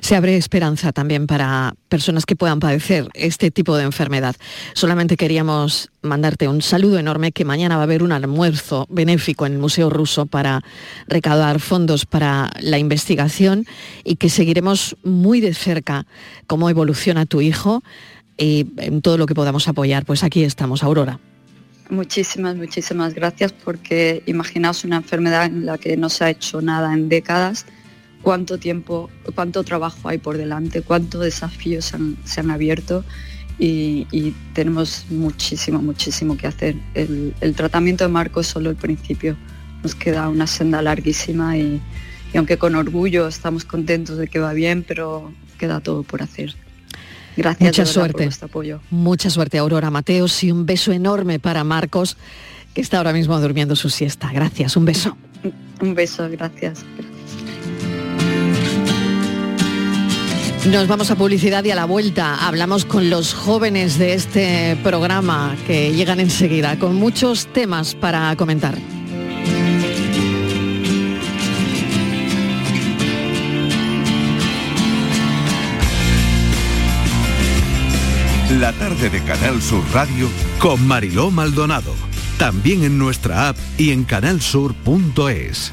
Se abre esperanza también para personas que puedan padecer este tipo de enfermedad. Solamente queríamos mandarte un saludo enorme que mañana va a haber un almuerzo benéfico en el Museo Ruso para recaudar fondos para la investigación y que seguiremos muy de cerca cómo evoluciona tu hijo y en todo lo que podamos apoyar. Pues aquí estamos, Aurora. Muchísimas, muchísimas gracias porque imaginaos una enfermedad en la que no se ha hecho nada en décadas, cuánto tiempo, cuánto trabajo hay por delante, cuántos desafíos se han, se han abierto y, y tenemos muchísimo, muchísimo que hacer. El, el tratamiento de Marco es solo el principio, nos queda una senda larguísima y, y aunque con orgullo estamos contentos de que va bien, pero queda todo por hacer. Gracias Mucha suerte. por vuestro apoyo. Mucha suerte, Aurora Mateos, y un beso enorme para Marcos, que está ahora mismo durmiendo su siesta. Gracias, un beso. Un beso, gracias. Nos vamos a publicidad y a la vuelta hablamos con los jóvenes de este programa que llegan enseguida, con muchos temas para comentar. La tarde de Canal Sur Radio Con Mariló Maldonado. También en nuestra app y en canalsur.es.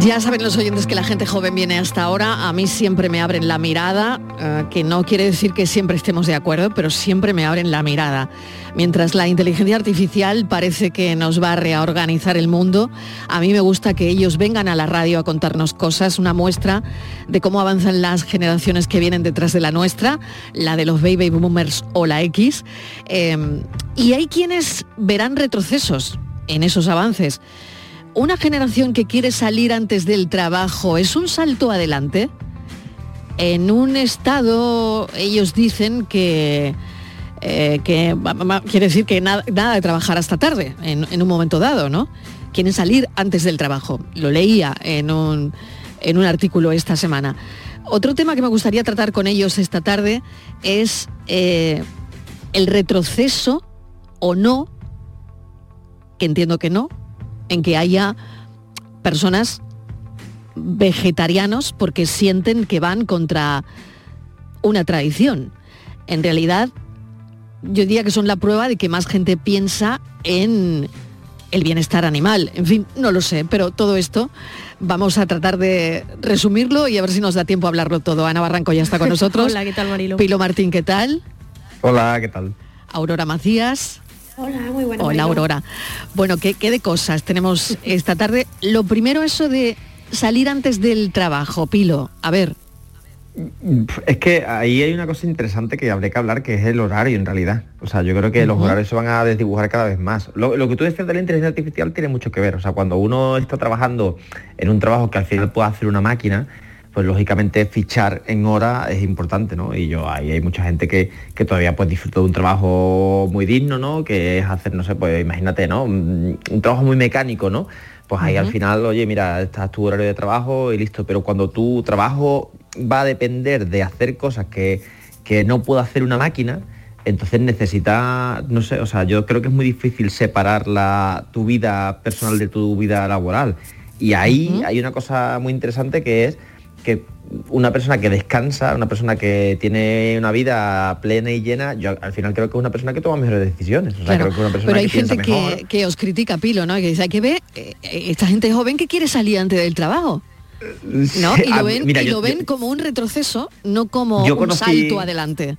Ya saben los oyentes que la gente joven viene hasta ahora, a mí siempre me abren la mirada, eh, que no quiere decir que siempre estemos de acuerdo, pero siempre me abren la mirada. Mientras la inteligencia artificial parece que nos va a reorganizar el mundo, a mí me gusta que ellos vengan a la radio a contarnos cosas, una muestra de cómo avanzan las generaciones que vienen detrás de la nuestra, la de los baby boomers o la X. eh, y hay quienes verán retrocesos en esos avances. Una generación que quiere salir antes del trabajo es un salto adelante. En un estado, ellos dicen que, eh, quiere decir que nada, de trabajar hasta tarde, en, un momento dado, ¿no? Quieren salir antes del trabajo. Lo leía en un, en un artículo esta semana. Otro tema que me gustaría tratar con ellos esta tarde es eh, el retroceso o no, que entiendo que no, en que haya personas vegetarianos porque sienten que van contra una tradición. En realidad, yo diría que son la prueba de que más gente piensa en el bienestar animal. En fin, no lo sé, pero todo esto vamos a tratar de resumirlo y a ver si nos da tiempo a hablarlo todo. Ana Barranco ya está con nosotros. Hola, ¿qué tal, Marilo? Pilo Martín, ¿qué tal? Hola, ¿qué tal? Aurora Macías. Hola, muy buena. Hola Aurora. Bueno, ¿qué, ¿qué de cosas tenemos esta tarde? Lo primero eso de salir antes del trabajo, Pilo. A ver. Es que ahí hay una cosa interesante que habría que hablar, que es el horario en realidad. O sea, yo creo que los horarios se van a desdibujar cada vez más. Lo, lo, que tú decías de la inteligencia artificial tiene mucho que ver. O sea, cuando uno está trabajando en un trabajo que al final puede hacer una máquina, pues lógicamente fichar en hora es importante, ¿no? Y yo ahí hay mucha gente que, que todavía pues disfruta de un trabajo muy digno, ¿no? Que es hacer, no sé, pues imagínate, ¿no? Un, un trabajo muy mecánico, ¿no? Pues ahí uh -huh. al final, oye, mira, estás tu horario de trabajo y listo. Pero cuando tu trabajo va a depender de hacer cosas que, que no puede hacer una máquina, entonces necesita, no sé, o sea, yo creo que es muy difícil separar la, tu vida personal de tu vida laboral. Y ahí uh -huh. hay una cosa muy interesante que es que una persona que descansa, una persona que tiene una vida plena y llena, yo al final creo que es una persona que toma mejores decisiones. O sea, claro, creo que una persona pero hay que gente que, que, os critica, Pilo, ¿no? Que dice, hay que ver, eh, esta gente joven que quiere salir antes del trabajo. ¿No? Y lo ven, Mira, y yo, lo ven yo, como un retroceso, no como un conocí, salto adelante.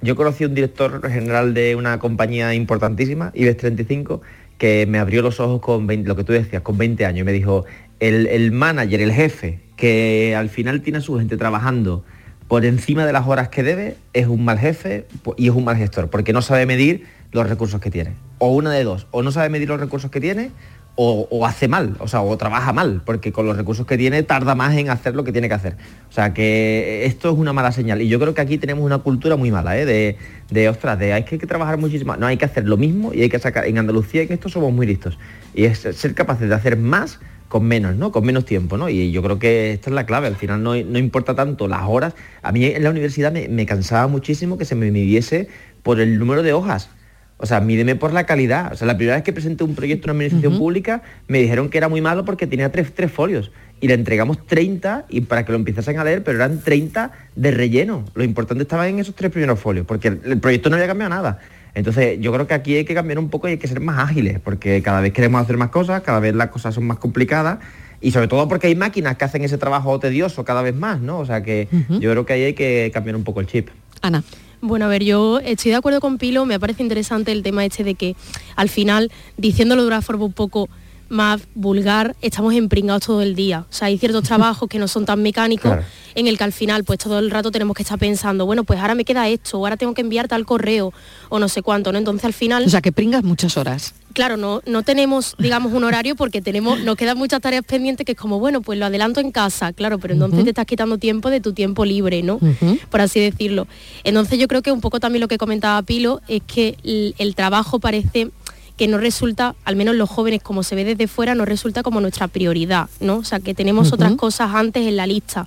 Yo conocí un director general de una compañía importantísima, IBEX 35, que me abrió los ojos con 20, lo que tú decías, con 20 años, y me dijo, el, el manager, el jefe, que al final tiene a su gente trabajando por encima de las horas que debe, es un mal jefe y es un mal gestor, porque no sabe medir los recursos que tiene. O una de dos, o no sabe medir los recursos que tiene, o, hace mal, o sea, o trabaja mal, porque con los recursos que tiene tarda más en hacer lo que tiene que hacer. O sea, que esto es una mala señal. Y yo creo que aquí tenemos una cultura muy mala, ¿eh? De, ostras, de hay que, hay que trabajar muchísimo. No, hay que hacer lo mismo y hay que sacar. En Andalucía en esto somos muy listos. Y es ser capaces de hacer más con menos, ¿no? Con menos tiempo, ¿no? Y yo creo que esta es la clave. Al final no, no importa tanto las horas. A mí en la universidad me, me, cansaba muchísimo que se me midiese por el número de hojas. O sea, mídeme por la calidad. O sea, la primera vez que presenté un proyecto en una administración uh -huh. pública, me dijeron que era muy malo porque tenía tres, tres folios. Y le entregamos 30 y para que lo empezasen a leer, pero eran 30 de relleno. Lo importante estaba en esos tres primeros folios, porque el, el proyecto no había cambiado nada. Entonces, yo creo que aquí hay que cambiar un poco y hay que ser más ágiles, porque cada vez queremos hacer más cosas, cada vez las cosas son más complicadas y sobre todo porque hay máquinas que hacen ese trabajo tedioso cada vez más, ¿no? O sea que uh -huh. yo creo que ahí hay que cambiar un poco el chip. Ana. Bueno, a ver, yo estoy de acuerdo con Pilo, me parece interesante el tema este de que al final, diciéndolo de una forma un poco más vulgar, estamos empringados todo el día. O sea, hay ciertos trabajos que no son tan mecánicos claro. en el que al final, pues todo el rato tenemos que estar pensando, bueno, pues ahora me queda esto, o ahora tengo que enviar tal correo, o no sé cuánto, ¿no? Entonces al final... O sea, que pringas muchas horas. Claro, no, no tenemos, digamos, un horario porque tenemos, nos quedan muchas tareas pendientes que es como, bueno, pues lo adelanto en casa, claro, pero entonces uh -huh. te estás quitando tiempo de tu tiempo libre, ¿no? Uh -huh. Por así decirlo. Entonces yo creo que un poco también lo que comentaba Pilo es que el, el trabajo parece que no resulta, al menos los jóvenes como se ve desde fuera, no resulta como nuestra prioridad, ¿no? O sea, que tenemos uh -huh. otras cosas antes en la lista.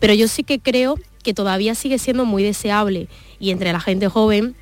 Pero yo sí que creo que todavía sigue siendo muy deseable y entre la gente joven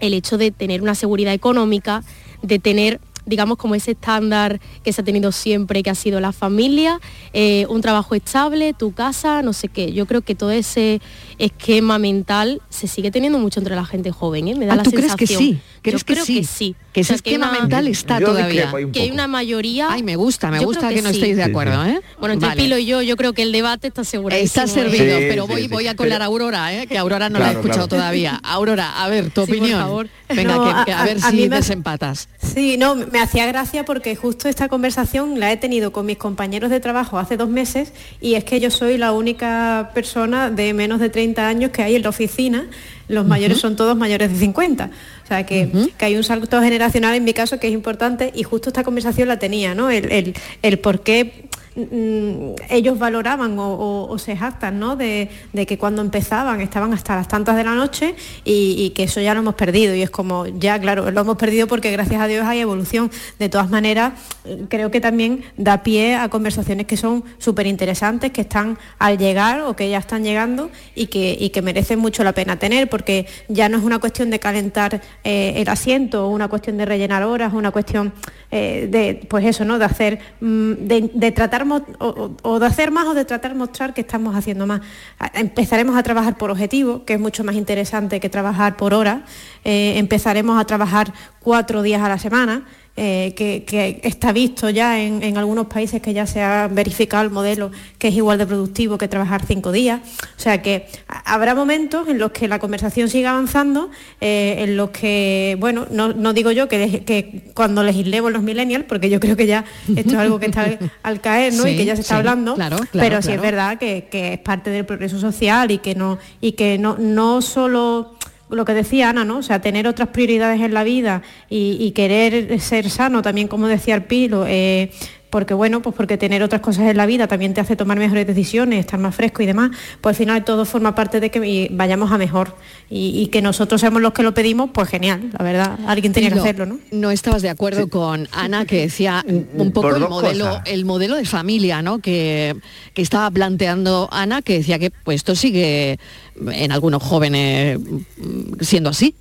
el hecho de tener una seguridad económica, de tener digamos, como ese estándar que se ha tenido siempre, que ha sido la familia, eh, un trabajo estable, tu casa, no sé qué. Yo creo que todo ese esquema mental se sigue teniendo mucho entre la gente joven, ¿eh? Me da ah, la ¿tú sensación. crees que sí? ¿Crees Yo que creo sí? que sí. Que ese O sea, que esquema una- mental está Yo todavía. Que hay una mayoría... Ay, me gusta, me gusta que, que no sí. estéis de acuerdo, sí. ¿eh? Bueno, entre Vale. Pilo y yo, yo creo que el debate está seguro. Está servido, Sí, pero sí, voy, sí. voy a colar a Aurora, ¿eh? que Aurora no la he Claro, escuchado claro. todavía. Aurora, a ver, tu Sí, por opinión. favor. Venga, No, que, que a, a- ver a si me- desempatas. Sí, no, me hacía gracia porque justo esta conversación la he tenido con mis compañeros de trabajo hace dos meses y es que yo soy la única persona de menos de 30 años que hay en la oficina. Los mayores son todos mayores de 50. O sea, que, que hay un salto generacional en mi caso que es importante y justo esta conversación la tenía, ¿no? El, el, el por qué ellos valoraban o, se jactan ¿no? de, que cuando empezaban estaban hasta las tantas de la noche y, que eso ya lo hemos perdido. Y es como ya claro lo hemos perdido porque gracias a Dios hay evolución. De todas maneras eh, creo que también da pie a conversaciones que son súper interesantes que están al llegar o que ya están llegando y que, y que merecen mucho la pena tener porque ya no es una cuestión de calentar eh, el asiento o una cuestión de rellenar horas una cuestión eh, de pues eso no de hacer mm, de tratar o, de hacer más o de tratar de mostrar que estamos haciendo más. Empezaremos a trabajar por objetivo que es mucho más interesante que trabajar por hora. Eh, empezaremos a trabajar cuatro días a la semana eh, que, que está visto ya en, en algunos países que ya se ha verificado el modelo que es igual de productivo que trabajar cinco días. O sea que habrá momentos en los que la conversación siga avanzando, eh, en los que, bueno, no, no digo yo que, que cuando legislemos los millennials, porque yo creo que ya esto es algo que está al, al caer, ¿no? y Sí, que ya se está sí, hablando, claro, claro, pero sí es verdad que, que es parte del progreso social y que no, y que no, no solo lo que decía Ana, ¿no? O sea, tener otras prioridades en la vida y, querer ser sano, también como decía Arpilo, eh, porque bueno, pues porque tener otras cosas en la vida también te hace tomar mejores decisiones, estar más fresco y demás, pues al final todo forma parte de que vayamos a mejor y, y que nosotros seamos los que lo pedimos, pues genial, la verdad, alguien tenía que hacerlo, ¿no? No estabas de acuerdo con Ana que decía un poco el modelo, cosas. el modelo de familia, ¿no? Que, que estaba planteando Ana, que decía que pues esto sigue en algunos jóvenes mm, siendo así.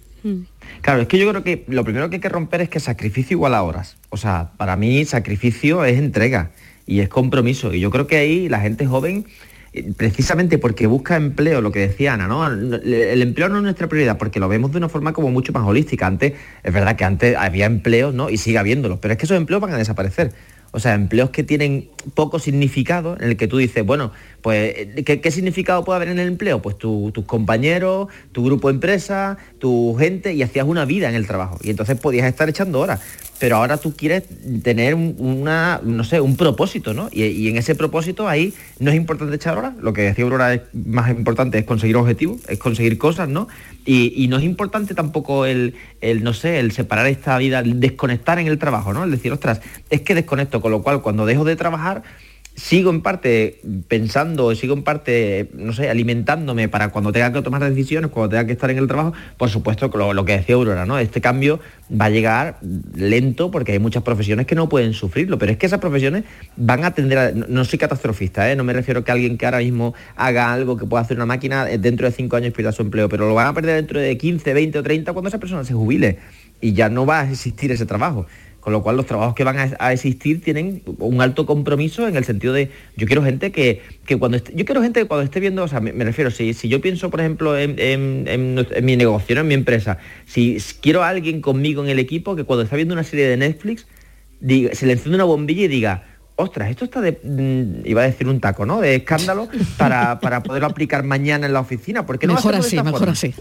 Claro, es que yo creo que lo primero que hay que romper es que sacrificio igual a horas. O sea, para mí sacrificio es entrega y es compromiso. Y yo creo que ahí la gente joven, eh, precisamente porque busca empleo, lo que decía Ana, ¿no? El empleo no es nuestra prioridad porque lo vemos de una forma como mucho más holística. Antes, es verdad que antes había empleos, ¿no? Y sigue habiéndolos, pero es que esos empleos van a desaparecer. O sea, empleos que tienen poco significado, en el que tú dices, bueno, pues, ¿qué, qué significado puede haber en el empleo? Pues tu- tus compañeros, tu grupo de empresa, tu gente, y hacías una vida en el trabajo. Y entonces podías estar echando horas. Pero ahora tú quieres tener un- una, no sé, un propósito, ¿no? Y, y en ese propósito ahí no es importante echar horas. Lo que decía Aurora es más importante es conseguir objetivos, es conseguir cosas, ¿no? Y, y no es importante tampoco el, el, no sé, el separar esta vida, el desconectar en el trabajo, ¿no? El decir, ostras, es que desconecto, con lo cual cuando dejo de trabajar, sigo en parte pensando, sigo en parte, no sé, alimentándome para cuando tenga que tomar decisiones, cuando tenga que estar en el trabajo, por supuesto, lo, lo que decía Aurora, ¿no? Este cambio va a llegar lento porque hay muchas profesiones que no pueden sufrirlo, pero es que esas profesiones van a tender a... No, soy catastrofista, ¿eh? no me refiero a que alguien que ahora mismo haga algo que pueda hacer una máquina eh, dentro de cinco años pierda su empleo, pero lo van a perder dentro de 15, 20 o 30 cuando esa persona se jubile y ya no va a existir ese trabajo. Con lo cual los trabajos que van a, existir tienen un alto compromiso en el sentido de yo quiero gente que, que cuando esté, yo quiero gente que cuando esté viendo, o sea, me, refiero, si, si yo pienso, por ejemplo, en, mi negocio, en mi empresa, si quiero a alguien conmigo en el equipo que cuando está viendo una serie de Netflix, se le enciende una bombilla y diga, ostras, esto está de, mm, iba a decir un taco, ¿no? De escándalo para, para poderlo aplicar mañana en la oficina. porque no Mejor así, mejor forma? así.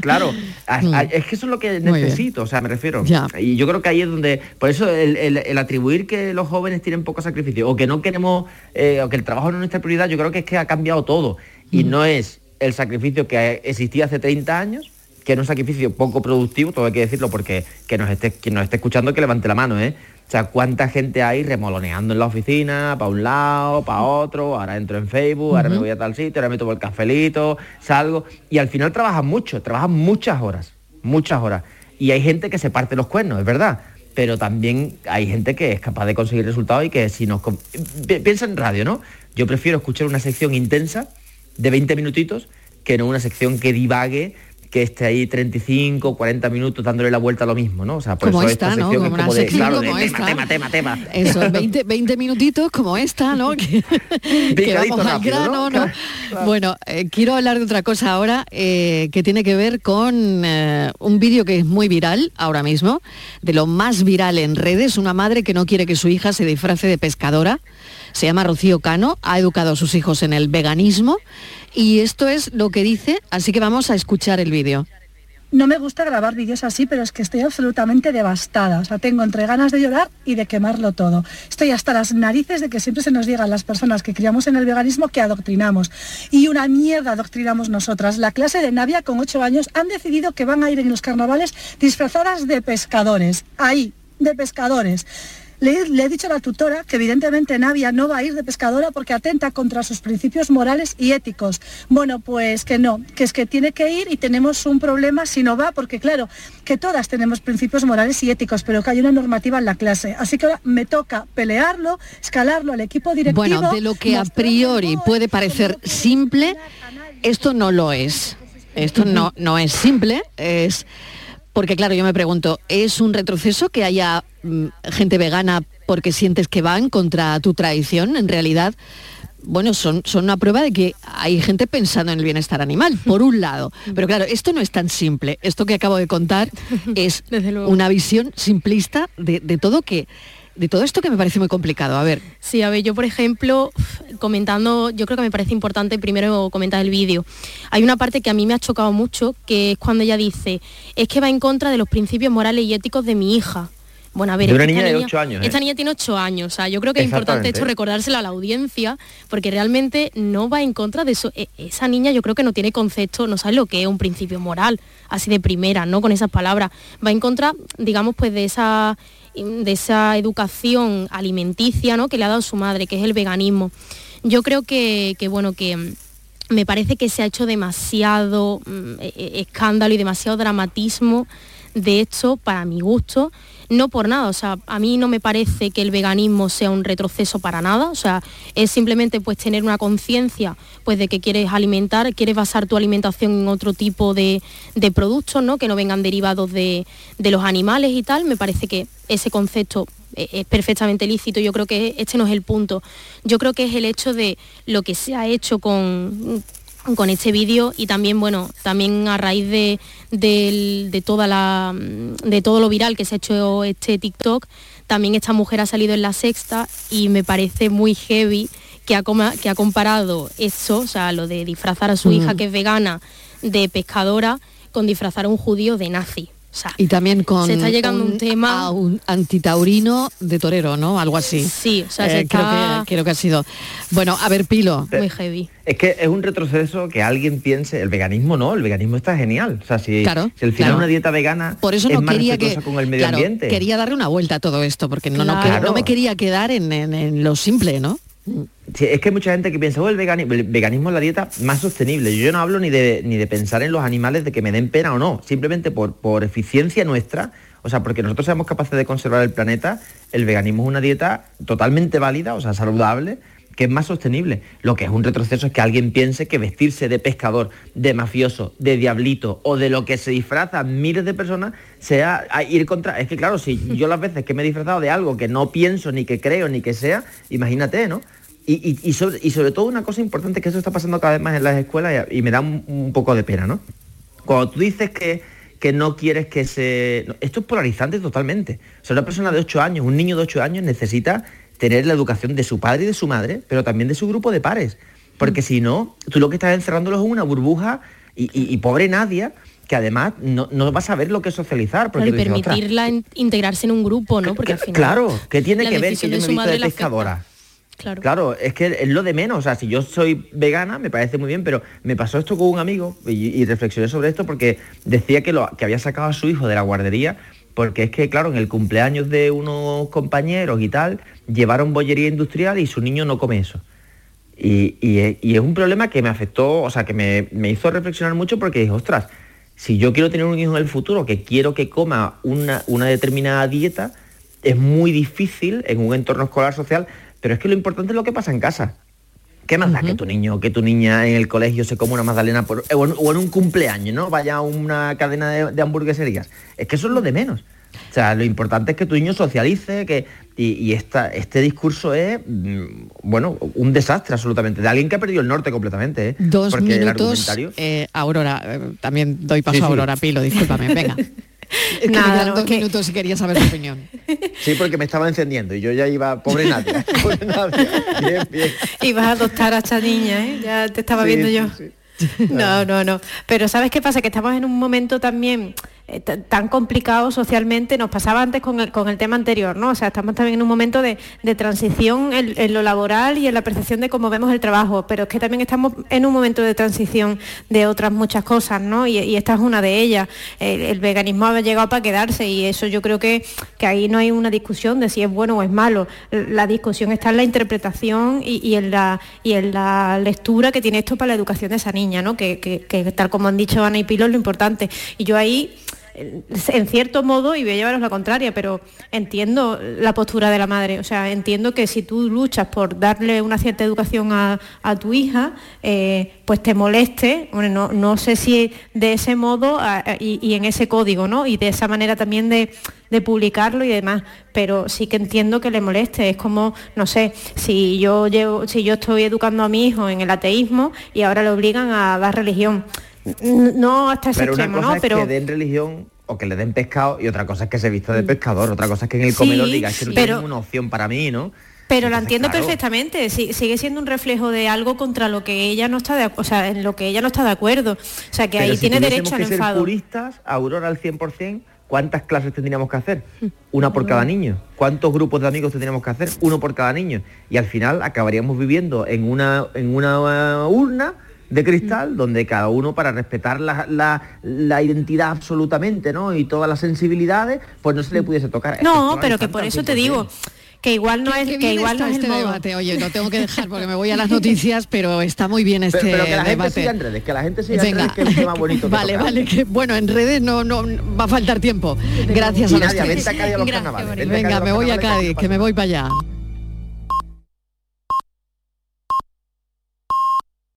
Claro, a- a- es que eso es lo que Mm. Necesito, o sea, me refiero. Ya. Y yo creo que ahí es donde, por eso el, el- el atribuir que los jóvenes tienen poco sacrificio o que no queremos, eh, o que el trabajo no es nuestra prioridad, yo creo que es que ha cambiado todo. Y Mm. no es el sacrificio que existía hace 30 años, que era un sacrificio poco productivo, todo hay que decirlo porque que nos esté, quien nos esté escuchando que levante la mano, ¿eh? O sea, cuánta gente hay remoloneando en la oficina, para un lado, para otro, ahora entro en Facebook, ahora me voy a tal sitio, ahora me tomo el cafelito, salgo, y al final trabajan mucho, trabajan muchas horas, muchas horas. Y hay gente que se parte los cuernos, es verdad, pero también hay gente que es capaz de conseguir resultados y que si nos... Piensa en radio, ¿no? Yo prefiero escuchar una sección intensa de 20 minutitos que no una sección que divague que esté ahí 35, 40 minutos dándole la vuelta a lo mismo, ¿no? O sea, por Como eso esta, esta ¿no? Como es una como de, claro, de tema, tema, tema, tema. Eso, 20, 20 minutitos como esta, ¿no? Que, vamos al grano, ¿no? ¿no? Bueno, eh, quiero hablar de otra cosa ahora eh, que tiene que ver con eh, un vídeo que es muy viral ahora mismo, de lo más viral en redes, una madre que no quiere que su hija se disfrace de pescadora. Se llama Rocío Cano, ha educado a sus hijos en el veganismo y esto es lo que dice, así que vamos a escuchar el vídeo. No me gusta grabar vídeos así, pero es que estoy absolutamente devastada. O sea, tengo entre ganas de llorar y de quemarlo todo. Estoy hasta las narices de que siempre se nos diga a las personas que criamos en el veganismo que adoctrinamos. Y una mierda adoctrinamos nosotras. La clase de Navia con 8 años han decidido que van a ir en los carnavales disfrazadas de pescadores. Ahí, de pescadores. Le, le he dicho a la tutora que evidentemente Navia no va a ir de pescadora porque atenta contra sus principios morales y éticos. Bueno, pues que no, que es que tiene que ir y tenemos un problema si no va, porque claro, que todas tenemos principios morales y éticos, pero que hay una normativa en la clase. Así que ahora me toca pelearlo, escalarlo al equipo directivo. Bueno, de lo que a priori puede parecer simple, esto no lo es. Esto no, no es simple, es porque claro, yo me pregunto, ¿es un retroceso que haya mm, gente vegana porque sientes que van contra tu tradición? En realidad, bueno, son, son una prueba de que hay gente pensando en el bienestar animal, por un lado. Pero claro, esto no es tan simple. Esto que acabo de contar es una visión simplista de, de todo que de todo esto que me parece muy complicado. A ver. Sí, a ver, yo por ejemplo, comentando, yo creo que me parece importante primero comentar el vídeo. Hay una parte que a mí me ha chocado mucho, que es cuando ella dice, es que va en contra de los principios morales y éticos de mi hija. Bueno, a ver, De una esta niña de ocho años, ¿eh? Esta niña tiene 8 años, o sea, yo creo que es importante esto recordárselo a la audiencia, porque realmente no va en contra de eso. E- Esa niña yo creo que no tiene concepto, no sabe lo que es un principio moral, así de primera, ¿no? Con esas palabras. Va en contra, digamos, pues de esa de esa educación alimenticia ¿no? que le ha dado su madre, que es el veganismo. Yo creo que, que, bueno, que mm, me parece que se ha hecho demasiado mm, e- e- escándalo y demasiado dramatismo de esto para mi gusto, no por nada, o sea, a mí no me parece que el veganismo sea un retroceso para nada, o sea, es simplemente pues tener una conciencia pues de que quieres alimentar, quieres basar tu alimentación en otro tipo de, de productos, ¿no? Que no vengan derivados de, de los animales y tal, me parece que ese concepto e- es perfectamente lícito, yo creo que este no es el punto, yo creo que es el hecho de lo que se ha hecho con con este vídeo y también bueno también a raíz de, de toda la de todo lo viral que se ha hecho este TikTok también esta mujer ha salido en la sexta y me parece muy heavy que ha, que ha comparado esto, o sea, lo de disfrazar a su Mm. hija que es vegana de pescadora con disfrazar a un judío de nazi. O sea, Y también con se está llegando un, tema a un antitaurino de torero, ¿no? Algo así. Sí, o sea, se Eh, creo, que, creo que ha sido. Bueno, a ver, Pilo. muy heavy. Es que es un retroceso que alguien piense, el veganismo no, el veganismo está genial. O sea, si, Claro, si al final claro. una dieta vegana Por eso es no más quería que. con el medio claro, ambiente. Quería darle una vuelta a todo esto, porque no, no, me quería quedar en, en- en lo simple, ¿no? Es que hay mucha gente que piensa, oh, el, vegani- el veganismo es la dieta más sostenible. Yo no hablo ni de, ni de pensar en los animales de que me den pena o no, simplemente por, por eficiencia nuestra, o sea, porque nosotros seamos capaces de conservar el planeta, el veganismo es una dieta totalmente válida, o sea, saludable, que es más sostenible. Lo que es un retroceso es que alguien piense que vestirse de pescador, de mafioso, de diablito o de lo que se disfrazan miles de personas sea a ir contra... Es que claro, si yo las veces que me he disfrazado de algo que no pienso, ni que creo, ni que sea, imagínate, ¿no? Y, y- y sobre, y sobre todo una cosa importante que eso está pasando cada vez más en las escuelas y, me da un, un poco de pena, ¿no? Cuando tú dices que, que no quieres que se... esto es polarizante totalmente. O sea, una persona de 8 años, un niño de 8 años necesita tener la educación de su padre y de su madre, pero también de su grupo de pares. Porque si no, tú lo que estás encerrándolo es una burbuja y, y- y pobre Nadia, que además no, no va a saber lo que es socializar. Porque Claro, y tú dices, "Ostras, permitirla integrarse en un grupo, ¿no? Porque al final Claro, ¿qué tiene que ver que yo de me he visto de pescadora? Claro. Claro, es que es lo de menos. O sea, si yo soy vegana, me parece muy bien, pero me pasó esto con un amigo y, y reflexioné sobre esto porque decía que, lo, que había sacado a su hijo de la guardería porque es que, claro, en el cumpleaños de unos compañeros y tal, llevaron bollería industrial y su niño no come eso. Y, y es- un problema que me afectó, o sea, que me, me hizo reflexionar mucho porque dije, ostras, si yo quiero tener un hijo en el futuro que quiero que coma una, una determinada dieta, es muy difícil en un entorno escolar social, pero es que lo importante es lo que pasa en casa. ¿Qué más da que tu niño, que tu niña en el colegio se come una magdalena por, o, en, o en un cumpleaños, ¿no? Vaya a una cadena de, de hamburgueserías. Es que eso es lo de menos. O sea, lo importante es que tu niño socialice, que, y, y esta, este discurso es, mm, bueno, un desastre absolutamente, de alguien que ha perdido el norte completamente, ¿eh? Dos Porque el minutos, argumentario- eh, Aurora, eh, también doy paso Sí, a sí. Aurora Pilo, discúlpame, venga. Es que Nada, no, dos que- minutos y quería saber tu opinión. Sí, porque me estaba encendiendo y yo ya iba, pobre Nadia, pobre Nadia. Bien, bien. Y vas a adoptar a esta niña, ¿eh? Ya te estaba Sí, viendo yo. sí. No, no, no. Pero ¿sabes qué pasa? Que estamos en un momento también tan complicado socialmente, nos pasaba antes con el, con el tema anterior, ¿no? O sea, estamos también en un momento de, de transición en, lo laboral y en la percepción de cómo vemos el trabajo, pero es que también estamos en un momento de transición de otras muchas cosas, ¿no? Y, esta es una de ellas. El, veganismo ha llegado para quedarse y eso yo creo que, que ahí no hay una discusión de si es bueno o es malo. La discusión está en la interpretación y, en, la, y en la lectura que tiene esto para la educación de esa niña, ¿no? Que, que- que tal como han dicho Ana y Pilo lo importante. Y yo ahí en cierto modo, y voy a llevaros la contraria, pero entiendo la postura de la madre. O sea, entiendo que si tú luchas por darle una cierta educación a, tu hija, eh, pues te moleste, bueno, no, sé si de ese modo y, en ese código, ¿no? Y de esa manera también de, publicarlo y demás, pero sí que entiendo que le moleste. Es como, no sé, si yo llevo, si yo estoy educando a mi hijo en el ateísmo y ahora le obligan a dar religión no hasta ese pero extremo, una cosa ¿no? Es pero que den religión o que le den pescado y otra cosa es que se vista de mm. pescador, otra cosa es que en el comedor diga que no una opción para mí, ¿no? Pero la entiendo perfectamente, sigue siendo un reflejo de algo contra lo que ella no está de, o sea, en lo que ella no está de acuerdo. O sea, que ahí tiene derecho al enfado. Ser puristas, Aurora al 100%, ¿cuántas clases tendríamos que hacer? Una por cada niño. ¿Cuántos grupos de amigos tendríamos que hacer? Uno por cada niño. Y al final acabaríamos viviendo en una en una urna de cristal, mm. donde cada uno para respetar la, identidad absolutamente, ¿no? Y todas las sensibilidades, pues no se le pudiese tocar. No, pero que por eso te digo que igual no es que igual no es este el debate. Oye, lo tengo que dejar porque me voy a las noticias, pero está muy bien este pero, que la debate. Gente siga en redes, que la gente siga en redes, que es el tema bonito. vale, vale, que bueno, en redes no, no va a faltar tiempo. Gracias a los Nadia, Vente a Cádiz a los Venga, me voy a Cádiz, que me voy para allá.